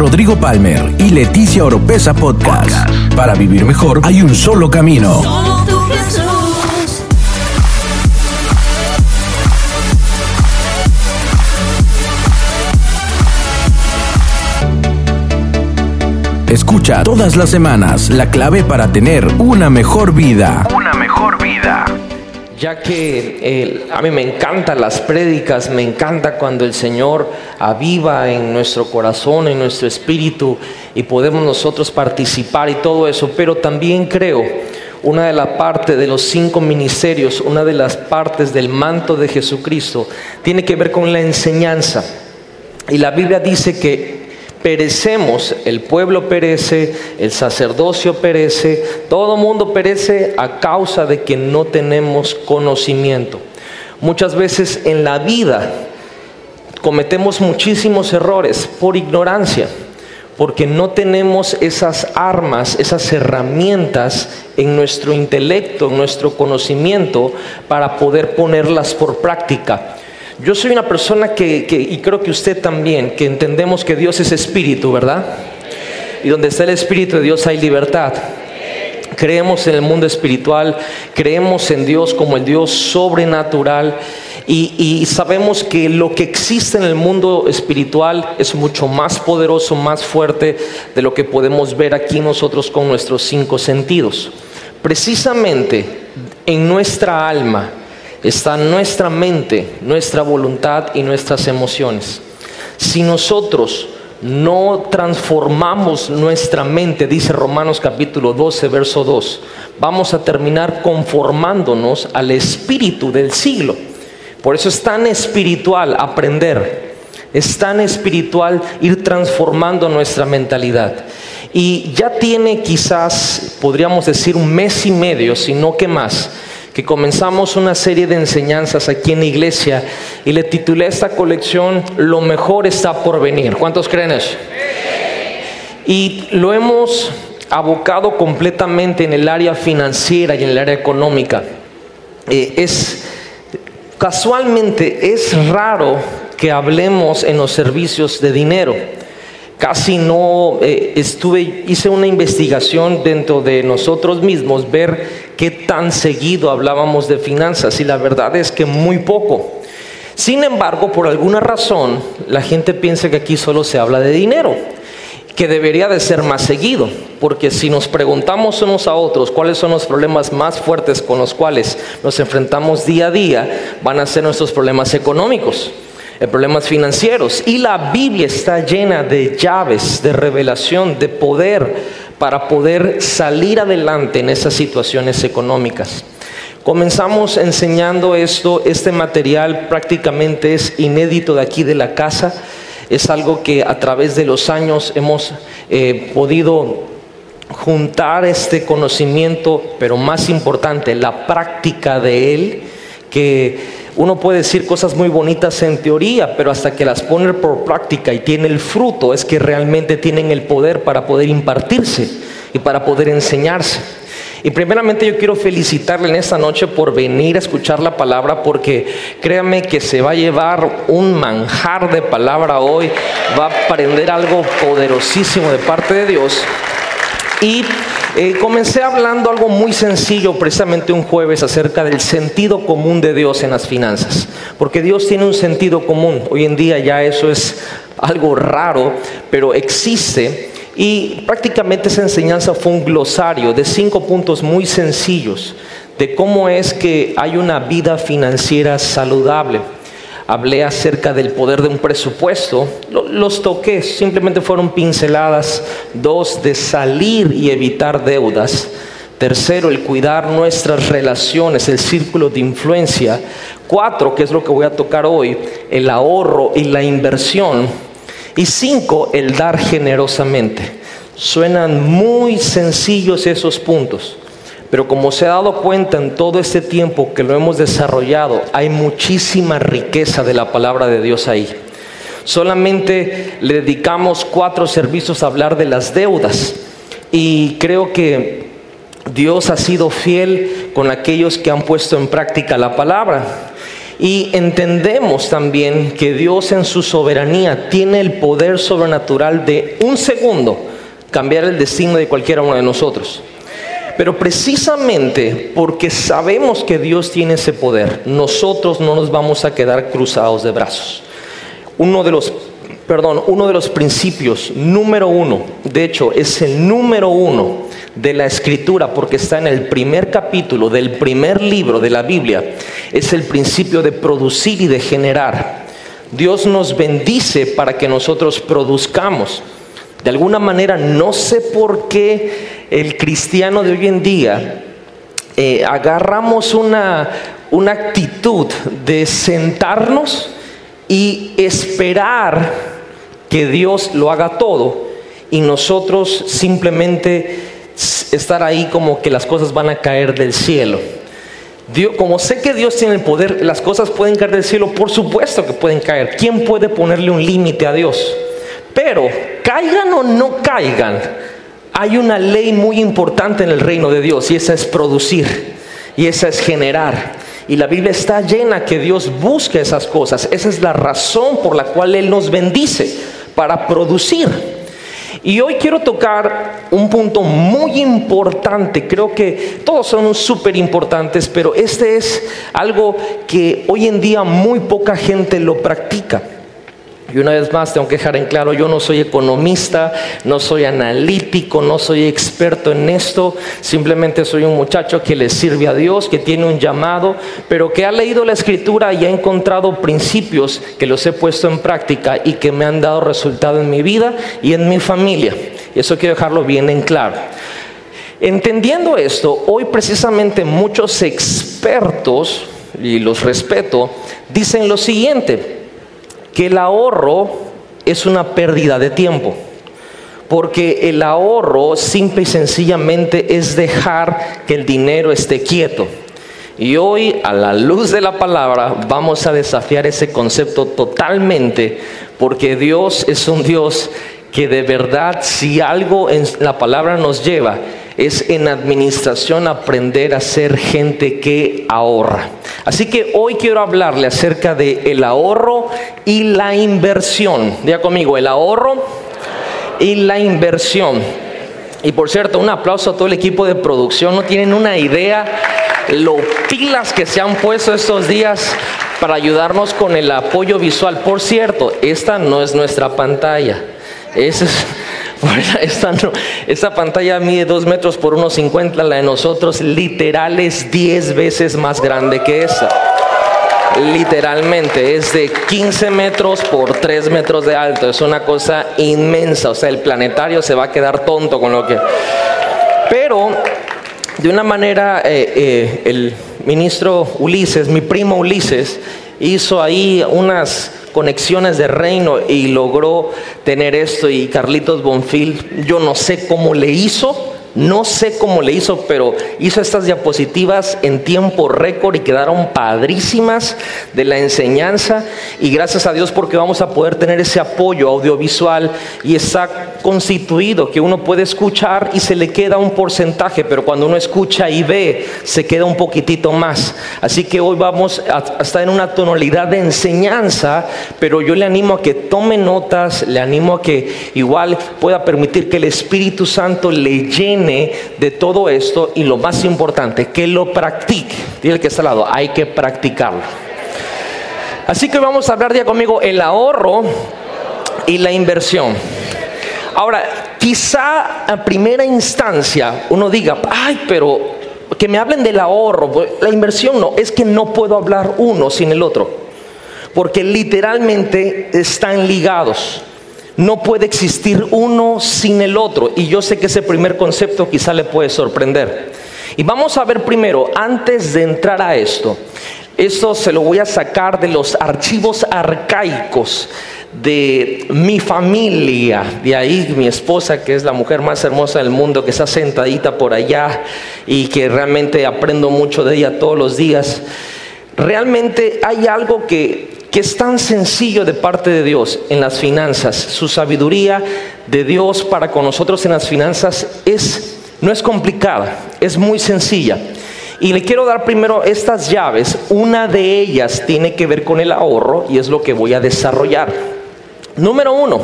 Rodrigo Palmer y Leticia Oropesa Podcast. Para vivir mejor hay un solo camino. Escucha todas las semanas la clave para tener una mejor vida. Una. Ya que eh, a mí me encantan las prédicas, me encanta cuando el Señor aviva en nuestro corazón, en nuestro espíritu y podemos nosotros participar y todo eso, pero también creo una de las partes de los cinco ministerios, una de las partes del manto de Jesucristo, tiene que ver con la enseñanza. Y la Biblia dice que perecemos, el pueblo perece, el sacerdocio perece, todo mundo perece a causa de que no tenemos conocimiento. Muchas veces en la vida cometemos muchísimos errores por ignorancia, porque no tenemos esas armas, esas herramientas en nuestro intelecto, en nuestro conocimiento, para poder ponerlas por práctica. Yo soy una persona que, y creo que usted también, que entendemos que Dios es espíritu, ¿verdad? Y donde está el espíritu de Dios hay libertad. Creemos en el mundo espiritual, creemos en Dios como el Dios sobrenatural y, y, sabemos que lo que existe en el mundo espiritual es mucho más poderoso, más fuerte de lo que podemos ver aquí nosotros con nuestros cinco sentidos. Precisamente en nuestra alma, está nuestra mente, nuestra voluntad y nuestras emociones. Si nosotros no transformamos nuestra mente, dice Romanos capítulo 12, verso 2, vamos a terminar conformándonos al espíritu del siglo. Por eso es tan espiritual aprender, es tan espiritual ir transformando nuestra mentalidad. Y ya tiene quizás, podríamos decir, un mes y medio, si no que más, que comenzamos una serie de enseñanzas aquí en la iglesia y le titulé esta colección Lo mejor está por venir. ¿Cuántos creen eso? Y lo hemos abocado completamente en el área financiera y en el área económica. Eh, es casualmente es raro que hablemos en los servicios de dinero. Casi no eh, estuve, hice una investigación dentro de nosotros mismos, ver qué tan seguido hablábamos de finanzas y la verdad es que muy poco. Sin embargo, por alguna razón, la gente piensa que aquí solo se habla de dinero, que debería de ser más seguido, porque si nos preguntamos unos a otros cuáles son los problemas más fuertes con los cuales nos enfrentamos día a día, van a ser nuestros problemas económicos eh, problemas financieros. Y la Biblia está llena de llaves, de revelación, de poder para poder salir adelante en esas situaciones económicas. Comenzamos enseñando esto, este material prácticamente es inédito de aquí de la casa, es algo que a través de los años hemos eh, podido juntar este conocimiento, pero más importante, la práctica de él, que uno puede decir cosas muy bonitas en teoría, pero hasta que las pone por práctica y tiene el fruto, es que realmente tienen el poder para poder impartirse y para poder enseñarse. Y primeramente yo quiero felicitarle en esta noche por venir a escuchar la palabra, porque créame que se va a llevar un manjar de palabra hoy, va a aprender algo poderosísimo de parte de Dios. Y eh, comencé hablando algo muy sencillo precisamente un jueves acerca del sentido común de Dios en las finanzas. Porque Dios tiene un sentido común. Hoy en día ya eso es algo raro, pero existe. Y prácticamente esa enseñanza fue un glosario de cinco puntos muy sencillos de cómo es que hay una vida financiera saludable hablé acerca del poder de un presupuesto, los toqué, simplemente fueron pinceladas. Dos, de salir y evitar deudas. Tercero, el cuidar nuestras relaciones, el círculo de influencia. Cuatro, que es lo que voy a tocar hoy, el ahorro y la inversión. Y cinco, el dar generosamente. Suenan muy sencillos esos puntos. Pero como se ha dado cuenta en todo este tiempo que lo hemos desarrollado, hay muchísima riqueza de la palabra de Dios ahí. Solamente le dedicamos cuatro servicios a hablar de las deudas. Y creo que Dios ha sido fiel con aquellos que han puesto en práctica la palabra. Y entendemos también que Dios en su soberanía tiene el poder sobrenatural de un segundo cambiar el destino de cualquiera uno de nosotros. Pero precisamente porque sabemos que Dios tiene ese poder, nosotros no nos vamos a quedar cruzados de brazos. Uno de los, perdón, uno de los principios número uno, de hecho es el número uno de la escritura, porque está en el primer capítulo del primer libro de la Biblia, es el principio de producir y de generar. Dios nos bendice para que nosotros produzcamos. De alguna manera, no sé por qué el cristiano de hoy en día eh, agarramos una, una actitud de sentarnos y esperar que Dios lo haga todo y nosotros simplemente estar ahí como que las cosas van a caer del cielo. Dios, como sé que Dios tiene el poder, las cosas pueden caer del cielo, por supuesto que pueden caer. ¿Quién puede ponerle un límite a Dios? Pero caigan o no caigan, hay una ley muy importante en el reino de Dios y esa es producir y esa es generar. Y la Biblia está llena que Dios busca esas cosas. Esa es la razón por la cual Él nos bendice, para producir. Y hoy quiero tocar un punto muy importante, creo que todos son súper importantes, pero este es algo que hoy en día muy poca gente lo practica. Y una vez más tengo que dejar en claro, yo no soy economista, no soy analítico, no soy experto en esto, simplemente soy un muchacho que le sirve a Dios, que tiene un llamado, pero que ha leído la escritura y ha encontrado principios que los he puesto en práctica y que me han dado resultado en mi vida y en mi familia. Y eso quiero dejarlo bien en claro. Entendiendo esto, hoy precisamente muchos expertos, y los respeto, dicen lo siguiente, que el ahorro es una pérdida de tiempo. Porque el ahorro simple y sencillamente es dejar que el dinero esté quieto. Y hoy, a la luz de la palabra, vamos a desafiar ese concepto totalmente, porque Dios es un Dios que de verdad, si algo en la palabra nos lleva, es en administración aprender a ser gente que ahorra. Así que hoy quiero hablarle acerca de el ahorro y la inversión. Diga conmigo, el ahorro y la inversión. Y por cierto, un aplauso a todo el equipo de producción. No tienen una idea lo pilas que se han puesto estos días para ayudarnos con el apoyo visual. Por cierto, esta no es nuestra pantalla. Esa es esta, pantalla mide 2 metros por 1,50, la de nosotros literal es 10 veces más grande que esa. Literalmente es de 15 metros por 3 metros de alto, es una cosa inmensa, o sea, el planetario se va a quedar tonto con lo que... Pero de una manera, eh, eh, el ministro Ulises, mi primo Ulises, hizo ahí unas conexiones de reino y logró tener esto y Carlitos Bonfil, yo no sé cómo le hizo, no sé cómo le hizo, pero hizo estas diapositivas en tiempo récord y quedaron padrísimas de la enseñanza. Y gracias a Dios porque vamos a poder tener ese apoyo audiovisual y está constituido que uno puede escuchar y se le queda un porcentaje, pero cuando uno escucha y ve, se queda un poquitito más. Así que hoy vamos a estar en una tonalidad de enseñanza, pero yo le animo a que tome notas, le animo a que igual pueda permitir que el Espíritu Santo le llene de todo esto y lo más importante, que lo practique. Dile que está al lado, hay que practicarlo. Así que vamos a hablar ya conmigo el ahorro y la inversión. Ahora, quizá a primera instancia uno diga, ay, pero que me hablen del ahorro, la inversión no, es que no puedo hablar uno sin el otro, porque literalmente están ligados. No puede existir uno sin el otro. Y yo sé que ese primer concepto quizá le puede sorprender. Y vamos a ver primero, antes de entrar a esto, esto se lo voy a sacar de los archivos arcaicos de mi familia, de ahí mi esposa, que es la mujer más hermosa del mundo, que está sentadita por allá y que realmente aprendo mucho de ella todos los días. Realmente hay algo que que es tan sencillo de parte de Dios en las finanzas. Su sabiduría de Dios para con nosotros en las finanzas es no es complicada, es muy sencilla. Y le quiero dar primero estas llaves. Una de ellas tiene que ver con el ahorro y es lo que voy a desarrollar. Número uno,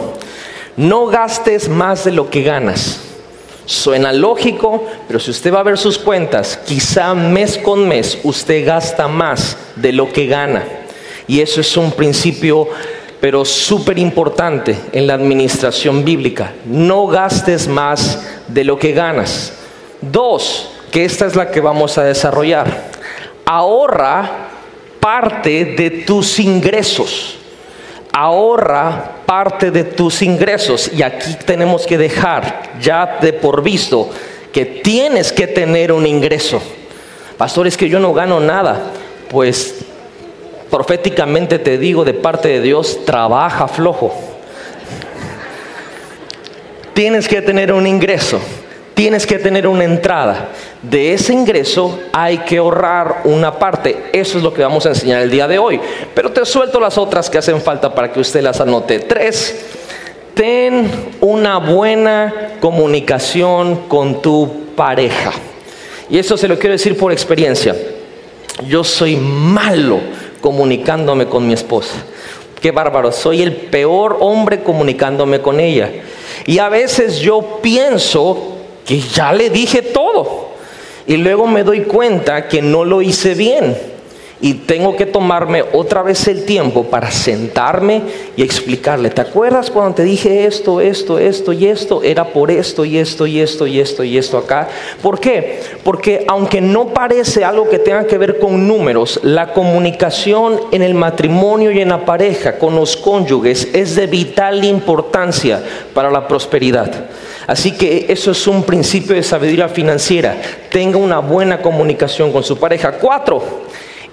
no gastes más de lo que ganas. Suena lógico, pero si usted va a ver sus cuentas, quizá mes con mes usted gasta más de lo que gana. Y eso es un principio, pero súper importante en la administración bíblica. No gastes más de lo que ganas. Dos, que esta es la que vamos a desarrollar. Ahorra parte de tus ingresos. Ahorra parte de tus ingresos. Y aquí tenemos que dejar ya de por visto que tienes que tener un ingreso. Pastor, es que yo no gano nada. Pues proféticamente te digo de parte de Dios, trabaja flojo. Tienes que tener un ingreso tienes que tener una entrada. De ese ingreso hay que ahorrar una parte. Eso es lo que vamos a enseñar el día de hoy. Pero te suelto las otras que hacen falta para que usted las anote. Tres, ten una buena comunicación con tu pareja. Y eso se lo quiero decir por experiencia. Yo soy malo comunicándome con mi esposa. Qué bárbaro, soy el peor hombre comunicándome con ella. Y a veces yo pienso que ya le dije todo. Y luego me doy cuenta que no lo hice bien. Y tengo que tomarme otra vez el tiempo para sentarme y explicarle, ¿te acuerdas cuando te dije esto, esto, esto y esto? Era por esto y esto y esto y esto y esto acá. ¿Por qué? Porque aunque no parece algo que tenga que ver con números, la comunicación en el matrimonio y en la pareja con los cónyuges es de vital importancia para la prosperidad. Así que eso es un principio de sabiduría financiera. Tenga una buena comunicación con su pareja. Cuatro,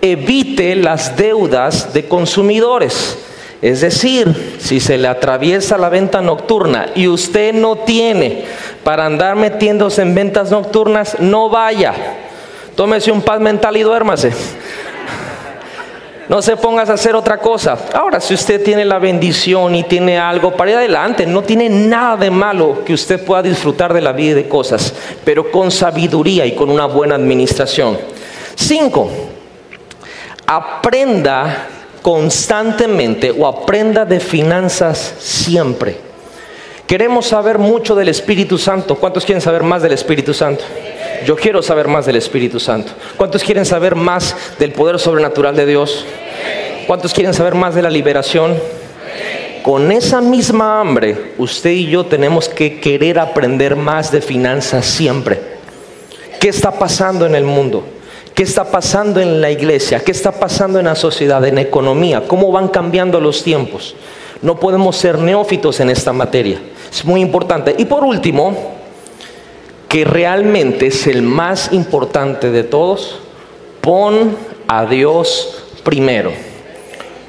evite las deudas de consumidores. Es decir, si se le atraviesa la venta nocturna y usted no tiene para andar metiéndose en ventas nocturnas, no vaya. Tómese un paz mental y duérmase. No se pongas a hacer otra cosa. Ahora, si usted tiene la bendición y tiene algo para ir adelante, no tiene nada de malo que usted pueda disfrutar de la vida y de cosas, pero con sabiduría y con una buena administración. Cinco, aprenda constantemente o aprenda de finanzas siempre. Queremos saber mucho del Espíritu Santo. ¿Cuántos quieren saber más del Espíritu Santo? Yo quiero saber más del Espíritu Santo. ¿Cuántos quieren saber más del poder sobrenatural de Dios? ¿Cuántos quieren saber más de la liberación? Con esa misma hambre, usted y yo tenemos que querer aprender más de finanzas siempre. ¿Qué está pasando en el mundo? ¿Qué está pasando en la iglesia? ¿Qué está pasando en la sociedad, en la economía? ¿Cómo van cambiando los tiempos? No podemos ser neófitos en esta materia. Es muy importante. Y por último, que realmente es el más importante de todos, pon a Dios primero.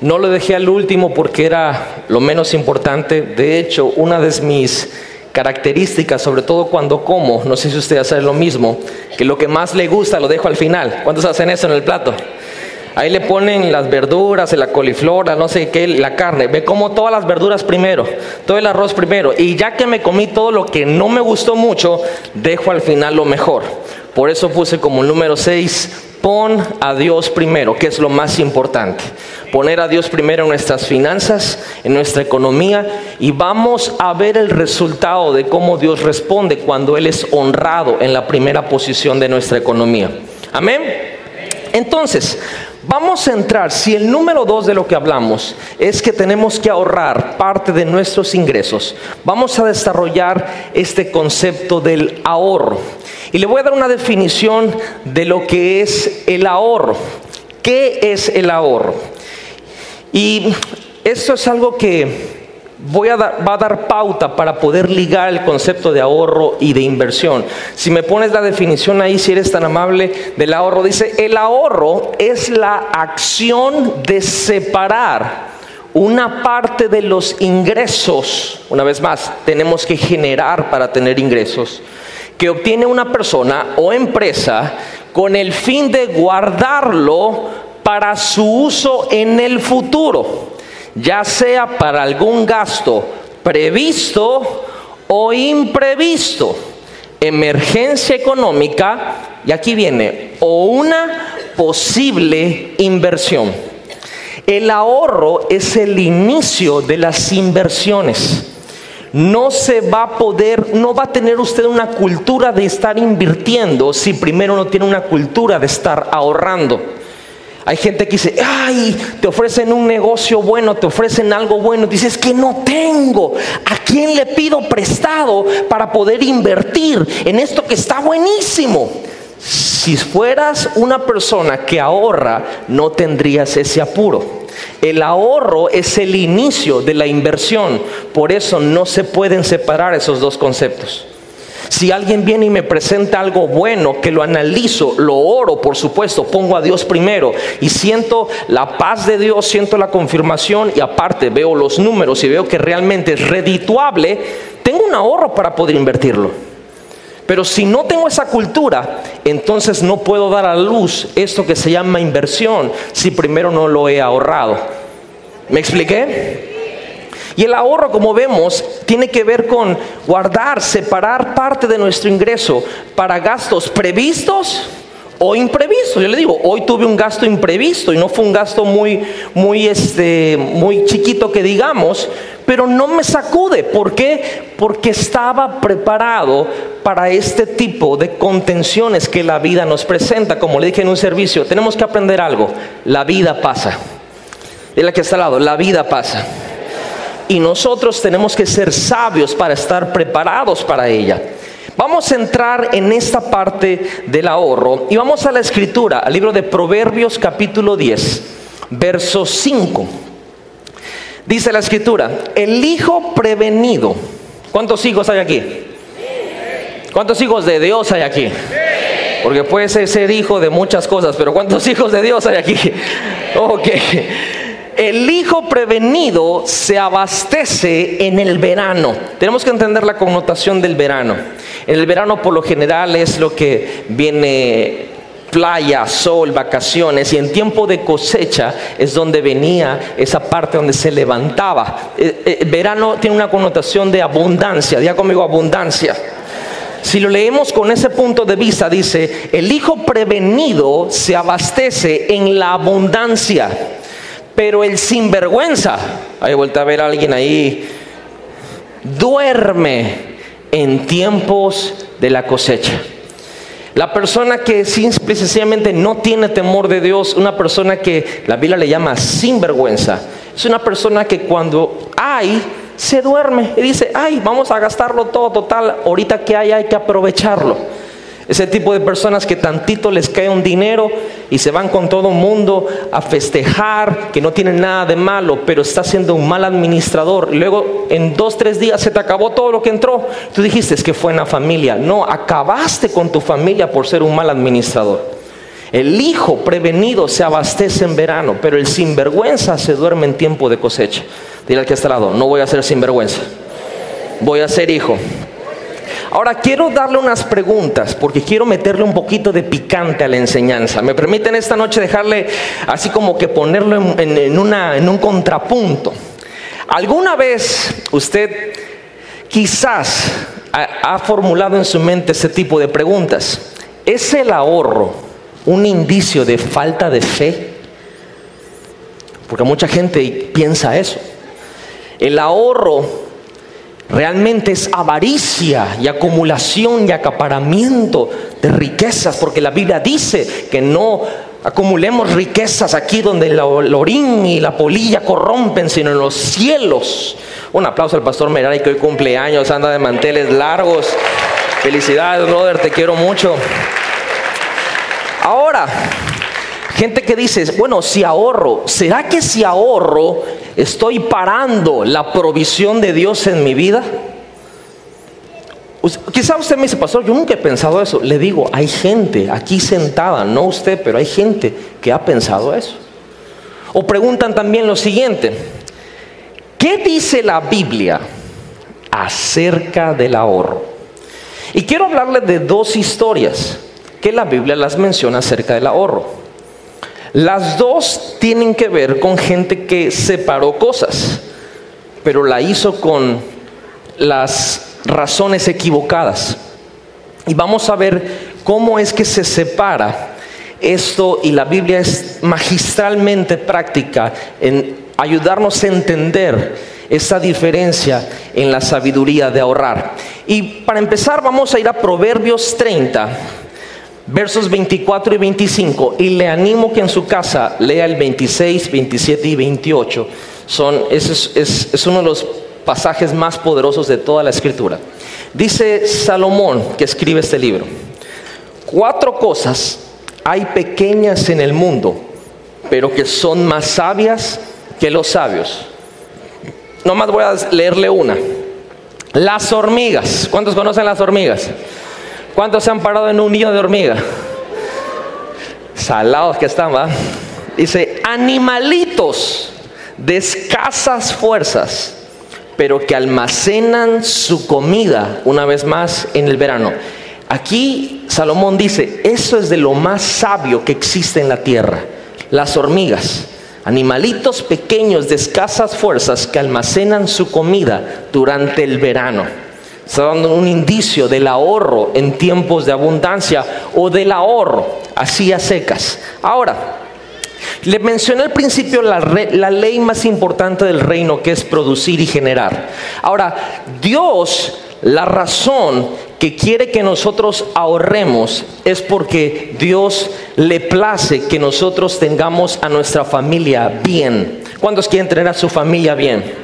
No lo dejé al último porque era lo menos importante. De hecho, una de mis características, sobre todo cuando como, no sé si usted hace lo mismo, que lo que más le gusta lo dejo al final. ¿Cuántos hacen eso en el plato? Ahí le ponen las verduras, la coliflor, no sé qué, la carne. Ve como todas las verduras primero, todo el arroz primero. Y ya que me comí todo lo que no me gustó mucho, dejo al final lo mejor. Por eso puse como número 6, pon a Dios primero, que es lo más importante. Poner a Dios primero en nuestras finanzas, en nuestra economía, y vamos a ver el resultado de cómo Dios responde cuando Él es honrado en la primera posición de nuestra economía. Amén. Entonces, Vamos a entrar, si el número dos de lo que hablamos es que tenemos que ahorrar parte de nuestros ingresos, vamos a desarrollar este concepto del ahorro. Y le voy a dar una definición de lo que es el ahorro. ¿Qué es el ahorro? Y esto es algo que voy a dar, va a dar pauta para poder ligar el concepto de ahorro y de inversión. Si me pones la definición ahí, si eres tan amable, del ahorro, dice, el ahorro es la acción de separar una parte de los ingresos, una vez más, tenemos que generar para tener ingresos, que obtiene una persona o empresa con el fin de guardarlo para su uso en el futuro ya sea para algún gasto previsto o imprevisto. emergencia económica, y aquí viene, o una posible inversión. El ahorro es el inicio de las inversiones. No se va a poder, no va a tener usted una cultura de estar invirtiendo si primero no tiene una cultura de estar ahorrando. Hay gente que dice, ay, te ofrecen un negocio bueno, te ofrecen algo bueno. Dices que no tengo. ¿A quién le pido prestado para poder invertir en esto que está buenísimo? Si fueras una persona que ahorra, no tendrías ese apuro. El ahorro es el inicio de la inversión. Por eso no se pueden separar esos dos conceptos. Si alguien viene y me presenta algo bueno, que lo analizo, lo oro, por supuesto, pongo a Dios primero y siento la paz de Dios, siento la confirmación y aparte veo los números y veo que realmente es redituable, tengo un ahorro para poder invertirlo. Pero si no tengo esa cultura, entonces no puedo dar a luz esto que se llama inversión si primero no lo he ahorrado. ¿Me expliqué? Y el ahorro, como vemos, tiene que ver con guardar, separar parte de nuestro ingreso para gastos previstos o imprevistos. Yo le digo, hoy tuve un gasto imprevisto y no fue un gasto muy, muy, este, muy chiquito que digamos, pero no me sacude. ¿Por qué? Porque estaba preparado para este tipo de contenciones que la vida nos presenta. Como le dije en un servicio, tenemos que aprender algo. La vida pasa. Dile que está al lado, la vida pasa y nosotros tenemos que ser sabios para estar preparados para ella. Vamos a entrar en esta parte del ahorro y vamos a la escritura, al libro de Proverbios capítulo 10, verso 5. Dice la escritura, el hijo prevenido. ¿Cuántos hijos hay aquí? ¿Cuántos hijos de Dios hay aquí? Porque puede ser, hijo de muchas cosas, pero ¿cuántos hijos de Dios hay aquí? Ok el hijo prevenido se abastece en el verano. Tenemos que entender la connotación del verano. En el verano por lo general es lo que viene playa, sol, vacaciones y en tiempo de cosecha es donde venía esa parte donde se levantaba. Eh, eh, verano tiene una connotación de abundancia, diga conmigo abundancia. Si lo leemos con ese punto de vista, dice, el hijo prevenido se abastece en la abundancia. Pero el sinvergüenza, hay vuelta a ver a alguien ahí, duerme en tiempos de la cosecha. La persona que sencillamente no tiene temor de Dios, una persona que la Biblia le llama sinvergüenza, es una persona que cuando hay, se duerme y dice, ay, vamos a gastarlo todo total, ahorita que hay hay que aprovecharlo. Ese tipo de personas que tantito les cae un dinero y se van con todo el mundo a festejar, que no tienen nada de malo, pero está siendo un mal administrador. Luego en dos, tres días se te acabó todo lo que entró. Tú dijiste es que fue en la familia. No, acabaste con tu familia por ser un mal administrador. El hijo prevenido se abastece en verano, pero el sinvergüenza se duerme en tiempo de cosecha. Dile al que está al lado, no voy a ser sinvergüenza, voy a ser hijo. Ahora quiero darle unas preguntas porque quiero meterle un poquito de picante a la enseñanza. ¿Me permiten esta noche dejarle así como que ponerlo en, un contrapunto? ¿Alguna vez usted quizás ha, ha formulado en su mente ese tipo de preguntas? ¿Es el ahorro un indicio de falta de fe? Porque mucha gente piensa eso. El ahorro Realmente es avaricia y acumulación y acaparamiento de riquezas, porque la Biblia dice que no acumulemos riquezas aquí donde el orín y la polilla corrompen, sino en los cielos. Un aplauso al pastor Merari que hoy cumpleaños, anda de manteles largos. Felicidades, brother, te quiero mucho. Ahora, gente que dice, bueno, si ahorro, ¿será que si ahorro ¿Estoy parando la provisión de Dios en mi vida? Quizá usted me dice, pastor, yo nunca he pensado eso. Le digo, hay gente aquí sentada, no usted, pero hay gente que ha pensado eso. O preguntan también lo siguiente, ¿qué dice la Biblia acerca del ahorro? Y quiero hablarle de dos historias que la Biblia las menciona acerca del ahorro. Las dos tienen que ver con gente que separó cosas, pero la hizo con las razones equivocadas. Y vamos a ver cómo es que se separa esto y la Biblia es magistralmente práctica en ayudarnos a entender esa diferencia en la sabiduría de ahorrar. Y para empezar vamos a ir a Proverbios 30, versos 24 y 25, y le animo que en su casa lea el 26, 27 y 28. Son, es, es uno de los pasajes más poderosos de toda la escritura. Dice Salomón, que escribe este libro, cuatro cosas hay pequeñas en el mundo, pero que son más sabias que los sabios. Nomás voy a leerle una. Las hormigas. ¿Cuántos conocen las hormigas? ¿Cuántos se han parado en un nido de hormiga? Salados que están, ¿va? Dice, animalitos de escasas fuerzas, pero que almacenan su comida una vez más en el verano. Aquí Salomón dice, eso es de lo más sabio que existe en la tierra, las hormigas, animalitos pequeños de escasas fuerzas que almacenan su comida durante el verano. Está dando un indicio del ahorro en tiempos de abundancia o del ahorro así a secas. Ahora, le mencioné al principio la, la, ley más importante del reino que es producir y generar. Ahora, Dios, la razón que quiere que nosotros ahorremos es porque Dios le place que nosotros tengamos a nuestra familia bien. ¿Cuántos quieren tener a su familia bien?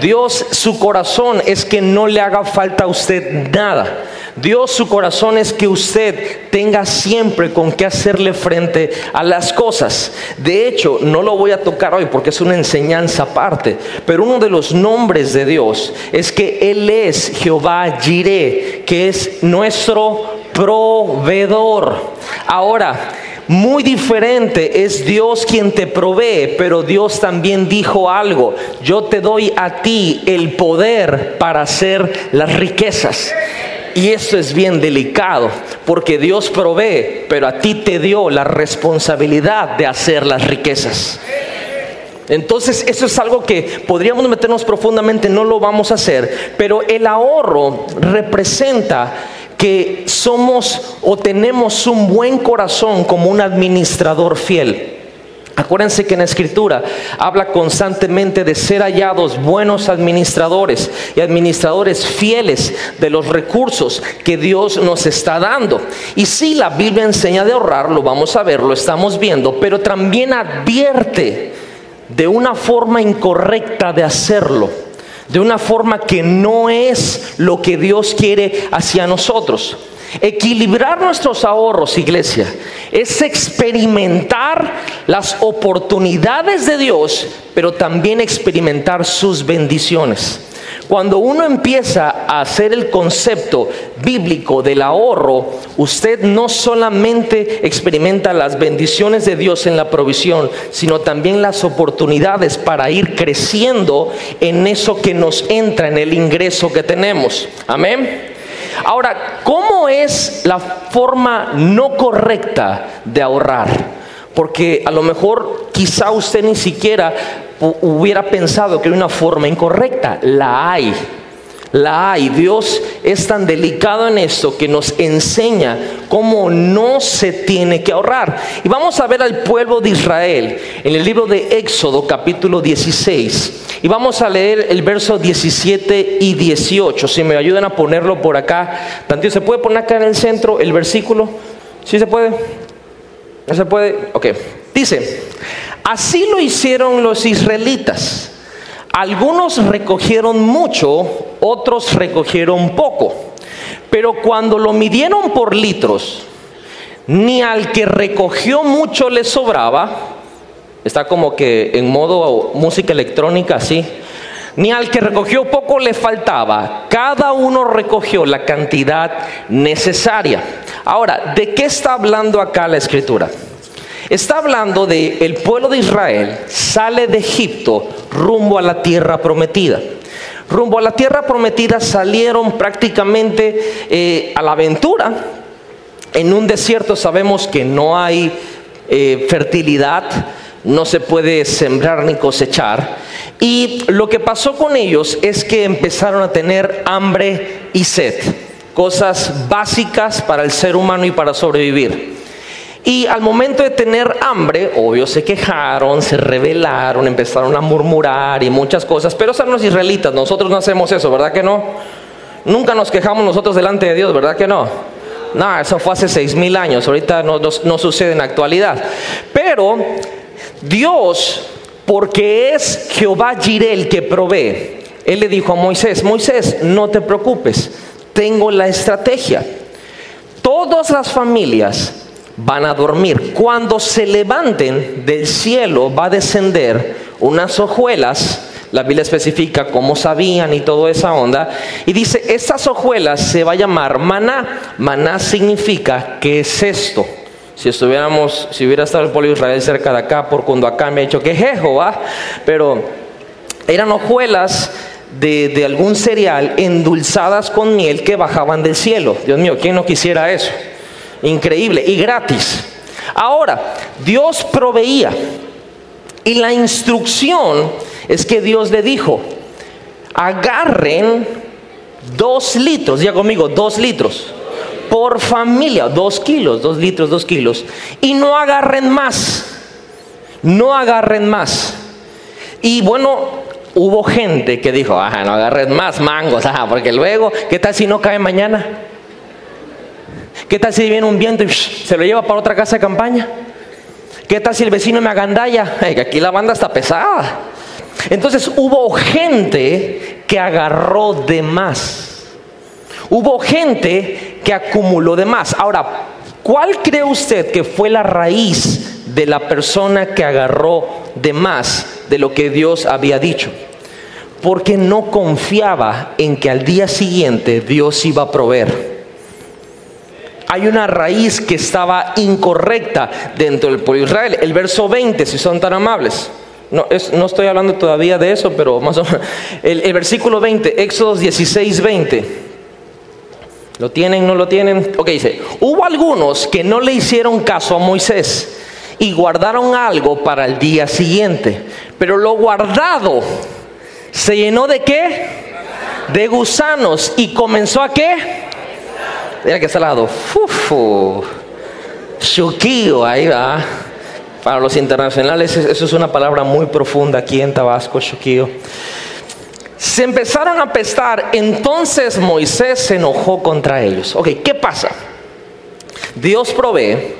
Dios, su corazón es que no le haga falta a usted nada. Dios su corazón es que usted tenga siempre con qué hacerle frente a las cosas. De hecho, no lo voy a tocar hoy porque es una enseñanza aparte, pero uno de los nombres de Dios es que Él es Jehová Jireh, que es nuestro proveedor. Ahora, muy diferente es Dios quien te provee, pero Dios también dijo algo, yo te doy a ti el poder para hacer las riquezas. Y eso es bien delicado, porque Dios provee, pero a ti te dio la responsabilidad de hacer las riquezas. Entonces eso es algo que podríamos meternos profundamente, no lo vamos a hacer, pero el ahorro representa que somos o tenemos un buen corazón como un administrador fiel. Acuérdense que en la escritura habla constantemente de ser hallados buenos administradores y administradores fieles de los recursos que Dios nos está dando. Y si la Biblia enseña de ahorrar, lo vamos a ver, lo estamos viendo, pero también advierte de una forma incorrecta de hacerlo, de una forma que no es lo que Dios quiere hacia nosotros. Equilibrar nuestros ahorros, iglesia, es experimentar las oportunidades de Dios, pero también experimentar sus bendiciones. Cuando uno empieza a hacer el concepto bíblico del ahorro, usted no solamente experimenta las bendiciones de Dios en la provisión, sino también las oportunidades para ir creciendo en eso que nos entra, en el ingreso que tenemos. Amén. Ahora, ¿cómo es la forma no correcta de ahorrar? Porque a lo mejor quizá usted ni siquiera hubiera pensado que hay una forma incorrecta. La hay la hay. Dios es tan delicado en esto que nos enseña cómo no se tiene que ahorrar. Y vamos a ver al pueblo de Israel en el libro de Éxodo capítulo 16. Y vamos a leer el verso 17 y 18. Si me ayudan a ponerlo por acá. Tanto ¿se puede poner acá en el centro el versículo? ¿Sí se puede? ¿No se puede? Ok. Dice, así lo hicieron los israelitas algunos recogieron mucho, otros recogieron poco. Pero cuando lo midieron por litros, ni al que recogió mucho le sobraba, está como que en modo música electrónica así, ni al que recogió poco le faltaba, cada uno recogió la cantidad necesaria. Ahora, ¿de qué está hablando acá la escritura? Está hablando de el pueblo de Israel sale de Egipto rumbo a la tierra prometida. Rumbo a la tierra prometida salieron prácticamente eh, a la aventura. En un desierto sabemos que no hay eh, fertilidad, no se puede sembrar ni cosechar. Y lo que pasó con ellos es que empezaron a tener hambre y sed. cosas básicas para el ser humano y para sobrevivir. Y al momento de tener hambre, obvio, se quejaron, se rebelaron, empezaron a murmurar y muchas cosas, pero son los israelitas, nosotros no hacemos eso, ¿verdad que no? Nunca nos quejamos nosotros delante de Dios, ¿verdad que no? No, eso fue hace seis mil años, ahorita no, no sucede en la actualidad. Pero Dios, porque es Jehová Jirel que provee, Él le dijo a Moisés, Moisés, no te preocupes, tengo la estrategia. Todas las familias van a dormir. Cuando se levanten del cielo va a descender unas hojuelas. La Biblia especifica cómo sabían y toda esa onda. Y dice, estas hojuelas se va a llamar maná. Maná significa, ¿qué es esto? Si estuviéramos, si hubiera estado el pueblo de Israel cerca de acá, por cuando acá me ha dicho que es Jehová, pero eran hojuelas de, de, algún cereal endulzadas con miel que bajaban del cielo. Dios mío, ¿quién no quisiera eso? Increíble y gratis. Ahora, Dios proveía. Y la instrucción es que Dios le dijo, agarren dos litros, ya conmigo, dos litros por familia, dos kilos, dos litros, dos kilos, y no agarren más, no agarren más. Y bueno, hubo gente que dijo, ajá, no agarren más mangos, ajá, porque luego, ¿qué tal si no cae mañana? ¿Qué tal si viene un viento y se lo lleva para otra casa de campaña? ¿Qué tal si el vecino me agandalla? que aquí la banda está pesada. Entonces hubo gente que agarró de más. Hubo gente que acumuló de más. Ahora, ¿cuál cree usted que fue la raíz de la persona que agarró de más de lo que Dios había dicho? Porque no confiaba en que al día siguiente Dios iba a proveer hay una raíz que estaba incorrecta dentro del pueblo de Israel. El verso 20, si son tan amables. No, no estoy hablando todavía de eso, pero más o menos. El, versículo 20, Éxodo 16, 20. ¿Lo tienen? ¿No lo tienen? Ok, dice, hubo algunos que no le hicieron caso a Moisés y guardaron algo para el día siguiente, pero lo guardado se llenó de qué? De gusanos y comenzó a qué? Mira que salado. Fufu. Chuquillo, ahí va. Para los internacionales, eso es una palabra muy profunda aquí en Tabasco, chuquillo. Se empezaron a pestar, entonces Moisés se enojó contra ellos. Ok, ¿qué pasa? Dios provee,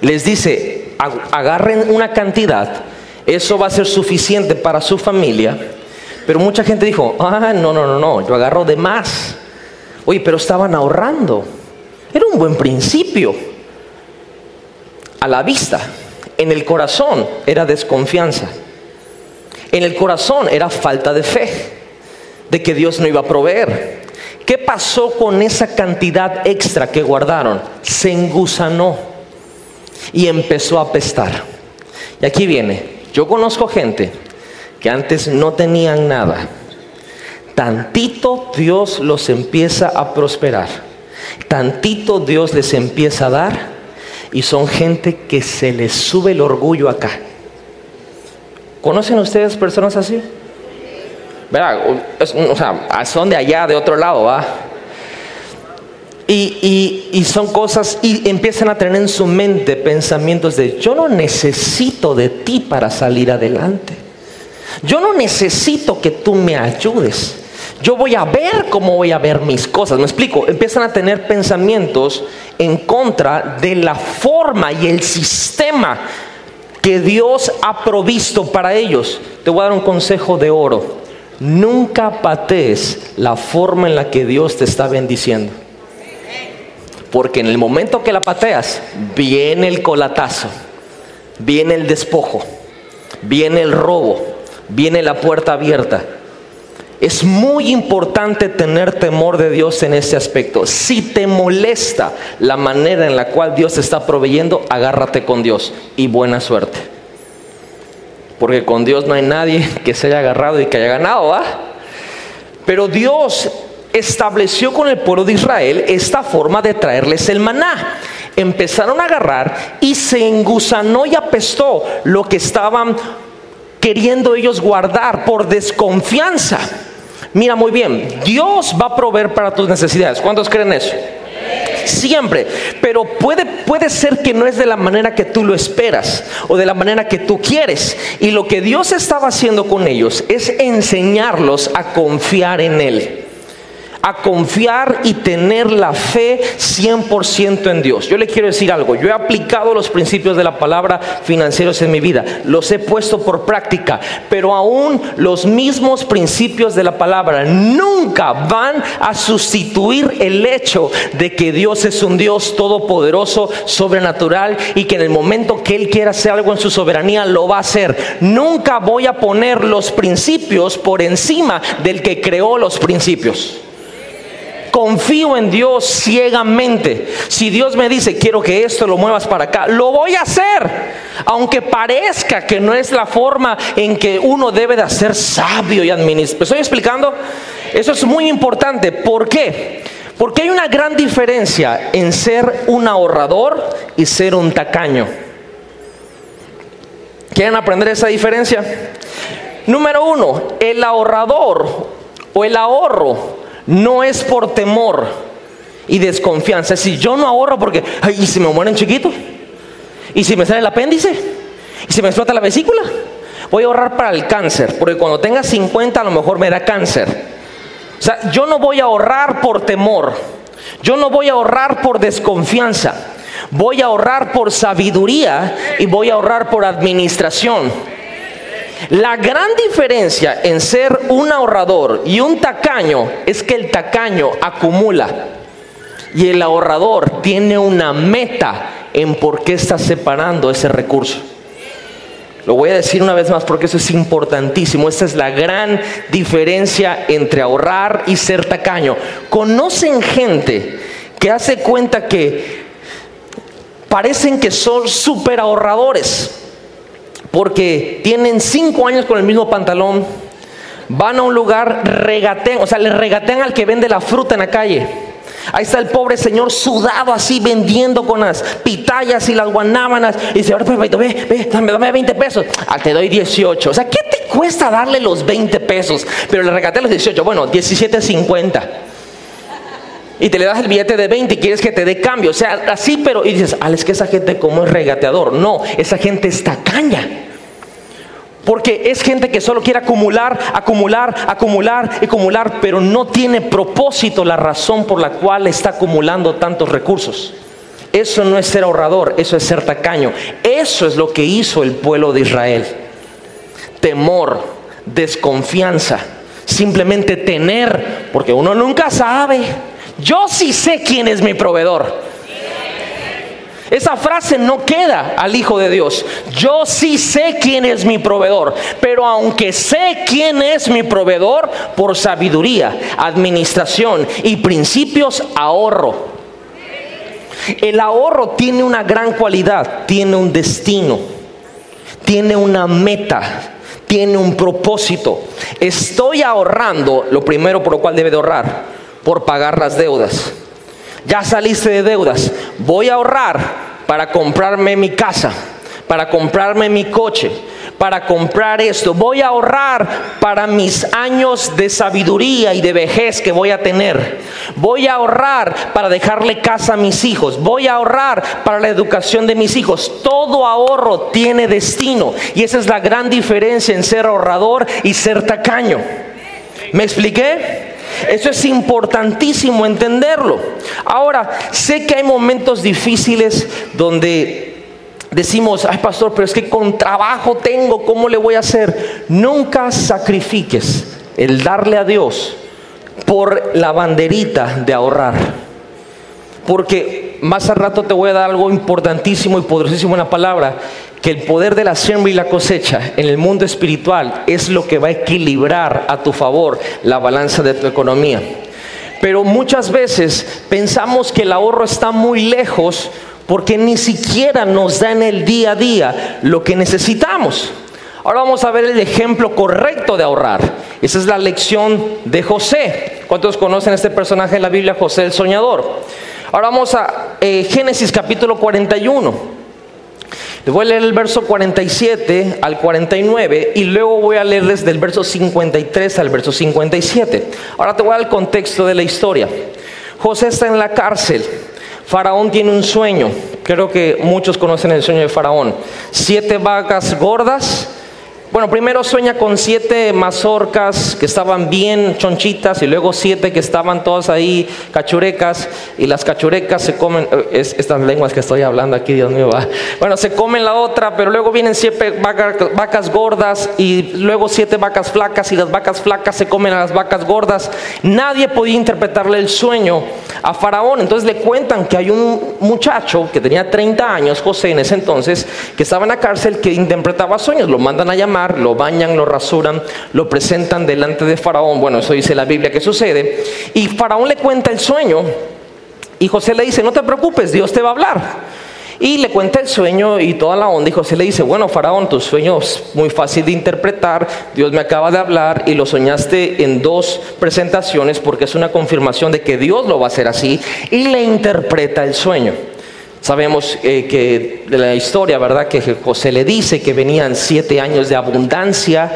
les dice, agarren una cantidad, eso va a ser suficiente para su familia, pero mucha gente dijo, ah, no, no, no, no, yo agarro de más. Oye, pero estaban ahorrando. Era un buen principio. A la vista, en el corazón era desconfianza. En el corazón era falta de fe, de que Dios no iba a proveer. ¿Qué pasó con esa cantidad extra que guardaron? Se engusanó y empezó a apestar. Y aquí viene, yo conozco gente que antes no tenían nada. Tantito Dios los empieza a prosperar Tantito Dios les empieza a dar y son gente que se les sube el orgullo acá. ¿Conocen ustedes personas así? O sea, son de allá, de otro lado, ¿va? Y, y, son cosas, y empiezan a tener en su mente pensamientos de, yo no necesito de ti para salir adelante. Yo no necesito que tú me ayudes. Yo voy a ver cómo voy a ver mis cosas. Me explico, empiezan a tener pensamientos en contra de la forma y el sistema que Dios ha provisto para ellos. Te voy a dar un consejo de oro. Nunca patees la forma en la que Dios te está bendiciendo. Porque en el momento que la pateas, viene el colatazo, viene el despojo, viene el robo, viene la puerta abierta es muy importante tener temor de Dios en ese aspecto. Si te molesta la manera en la cual Dios está proveyendo, agárrate con Dios y buena suerte. Porque con Dios no hay nadie que se haya agarrado y que haya ganado, ¿ah? Pero Dios estableció con el pueblo de Israel esta forma de traerles el maná. Empezaron a agarrar y se engusanó y apestó lo que estaban queriendo ellos guardar por desconfianza. Mira muy bien, Dios va a proveer para tus necesidades. ¿Cuántos creen eso? Siempre, pero puede, puede ser que no es de la manera que tú lo esperas o de la manera que tú quieres. Y lo que Dios estaba haciendo con ellos es enseñarlos a confiar en Él a confiar y tener la fe 100% en Dios. Yo le quiero decir algo, yo he aplicado los principios de la palabra financieros en mi vida, los he puesto por práctica, pero aún los mismos principios de la palabra nunca van a sustituir el hecho de que Dios es un Dios todopoderoso, sobrenatural y que en el momento que Él quiera hacer algo en su soberanía lo va a hacer. Nunca voy a poner los principios por encima del que creó los principios confío en Dios ciegamente. Si Dios me dice, quiero que esto lo muevas para acá, lo voy a hacer. Aunque parezca que no es la forma en que uno debe de sabio y administrar. ¿Me estoy explicando? Eso es muy importante. ¿Por qué? Porque hay una gran diferencia en ser un ahorrador y ser un tacaño. ¿Quieren aprender esa diferencia? Número uno, el ahorrador o el ahorro no es por temor y desconfianza. Si yo no ahorro porque, ay, ¿y si me mueren chiquito? ¿Y si me sale el apéndice? ¿Y si me explota la vesícula? Voy a ahorrar para el cáncer, porque cuando tenga 50 a lo mejor me da cáncer. O sea, yo no voy a ahorrar por temor. Yo no voy a ahorrar por desconfianza. Voy a ahorrar por sabiduría y voy a ahorrar por administración. La gran diferencia en ser un ahorrador y un tacaño es que el tacaño acumula y el ahorrador tiene una meta en por qué está separando ese recurso. Lo voy a decir una vez más porque eso es importantísimo. Esta es la gran diferencia entre ahorrar y ser tacaño. Conocen gente que hace cuenta que parecen que son súper ahorradores porque tienen cinco años con el mismo pantalón, van a un lugar, regatean, o sea, le regatean al que vende la fruta en la calle. Ahí está el pobre señor sudado así vendiendo con las pitayas y las guanábanas. Y dice, ahora ve, ve, dame, dame 20 pesos. Ah, te doy 18. O sea, ¿qué te cuesta darle los 20 pesos? Pero le regatean los 18. Bueno, 17.50 y te le das el billete de 20 y quieres que te dé cambio. O sea, así, pero y dices, es que esa gente como es regateador. No, esa gente está caña. Porque es gente que solo quiere acumular, acumular, acumular, acumular, pero no tiene propósito la razón por la cual está acumulando tantos recursos. Eso no es ser ahorrador, eso es ser tacaño. Eso es lo que hizo el pueblo de Israel. Temor, desconfianza, simplemente tener, porque uno nunca sabe. Yo sí sé quién es mi proveedor. Esa frase no queda al Hijo de Dios. Yo sí sé quién es mi proveedor, pero aunque sé quién es mi proveedor, por sabiduría, administración y principios ahorro. El ahorro tiene una gran cualidad, tiene un destino, tiene una meta, tiene un propósito. Estoy ahorrando, lo primero por lo cual debe de ahorrar, por pagar las deudas. Ya saliste de deudas. Voy a ahorrar para comprarme mi casa, para comprarme mi coche, para comprar esto. Voy a ahorrar para mis años de sabiduría y de vejez que voy a tener. Voy a ahorrar para dejarle casa a mis hijos. Voy a ahorrar para la educación de mis hijos. Todo ahorro tiene destino. Y esa es la gran diferencia en ser ahorrador y ser tacaño. ¿Me expliqué? Eso es importantísimo entenderlo. Ahora, sé que hay momentos difíciles donde decimos, ay pastor, pero es que con trabajo tengo, ¿cómo le voy a hacer? Nunca sacrifiques el darle a Dios por la banderita de ahorrar. Porque más al rato te voy a dar algo importantísimo y poderosísimo en la palabra que el poder de la siembra y la cosecha en el mundo espiritual es lo que va a equilibrar a tu favor la balanza de tu economía. Pero muchas veces pensamos que el ahorro está muy lejos porque ni siquiera nos da en el día a día lo que necesitamos. Ahora vamos a ver el ejemplo correcto de ahorrar. Esa es la lección de José. ¿Cuántos conocen este personaje en la Biblia, José el Soñador? Ahora vamos a eh, Génesis capítulo 41. Voy a leer el verso 47 al 49 y luego voy a leerles del verso 53 al verso 57. Ahora te voy a dar el contexto de la historia. José está en la cárcel. Faraón tiene un sueño. Creo que muchos conocen el sueño de Faraón. Siete vacas gordas bueno, primero sueña con siete mazorcas que estaban bien chonchitas y luego siete que estaban todas ahí cachurecas y las cachurecas se comen, eh, es, estas lenguas que estoy hablando aquí, Dios mío, va. bueno, se comen la otra, pero luego vienen siete vacas, vacas gordas y luego siete vacas flacas y las vacas flacas se comen a las vacas gordas. Nadie podía interpretarle el sueño a Faraón, entonces le cuentan que hay un muchacho que tenía 30 años, José en ese entonces, que estaba en la cárcel que interpretaba sueños, lo mandan a llamar lo bañan, lo rasuran, lo presentan delante de Faraón. Bueno, eso dice la Biblia que sucede. Y Faraón le cuenta el sueño y José le dice, no te preocupes, Dios te va a hablar. Y le cuenta el sueño y toda la onda. Y José le dice, bueno, Faraón, tu sueño es muy fácil de interpretar. Dios me acaba de hablar y lo soñaste en dos presentaciones porque es una confirmación de que Dios lo va a hacer así. Y le interpreta el sueño. Sabemos eh, que de la historia, ¿verdad? Que José le dice que venían siete años de abundancia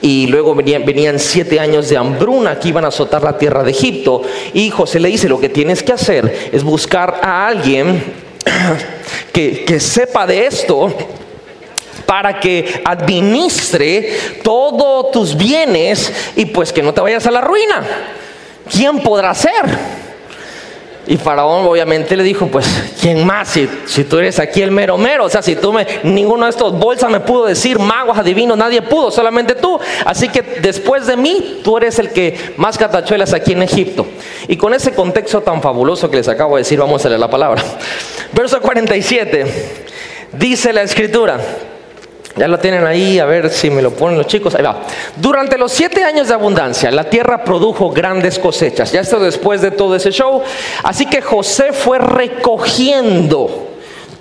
y luego venían, venían siete años de hambruna que iban a azotar la tierra de Egipto. Y José le dice, lo que tienes que hacer es buscar a alguien que, que sepa de esto para que administre todos tus bienes y pues que no te vayas a la ruina. ¿Quién podrá ser? Y Faraón obviamente le dijo, pues, ¿quién más? Si, si, tú eres aquí el mero mero, o sea, si tú me, ninguno de estos bolsas me pudo decir, magos, adivinos, nadie pudo, solamente tú. Así que después de mí, tú eres el que más catachuelas aquí en Egipto. Y con ese contexto tan fabuloso que les acabo de decir, vamos a leer la palabra. Verso 47, dice la escritura. Ya lo tienen ahí, a ver si me lo ponen los chicos. Ahí va. Durante los siete años de abundancia, la tierra produjo grandes cosechas. Ya esto después de todo ese show. Así que José fue recogiendo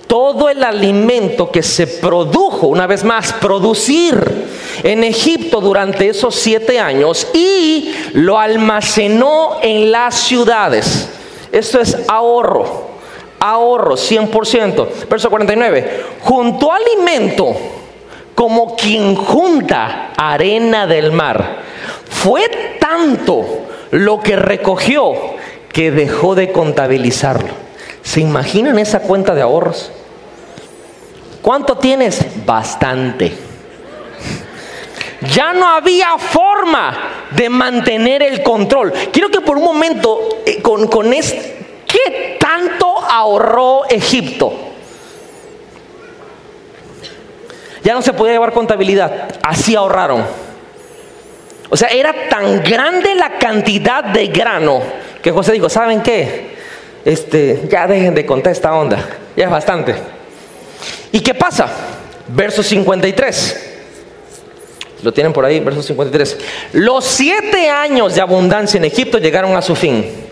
todo el alimento que se produjo, una vez más, producir en Egipto durante esos siete años y lo almacenó en las ciudades. Esto es ahorro, ahorro 100%. Verso 49. Junto alimento como quien junta arena del mar. Fue tanto lo que recogió que dejó de contabilizarlo. ¿Se imaginan esa cuenta de ahorros? ¿Cuánto tienes? Bastante. Ya no había forma de mantener el control. Quiero que por un momento, eh, con, con ¿qué tanto ahorró Egipto? Ya no se podía llevar contabilidad, así ahorraron. O sea, era tan grande la cantidad de grano que José dijo, ¿saben qué? Este, ya dejen de contar esta onda, ya es bastante. ¿Y qué pasa? Verso 53. Lo tienen por ahí, verso 53. Los siete años de abundancia en Egipto llegaron a su fin.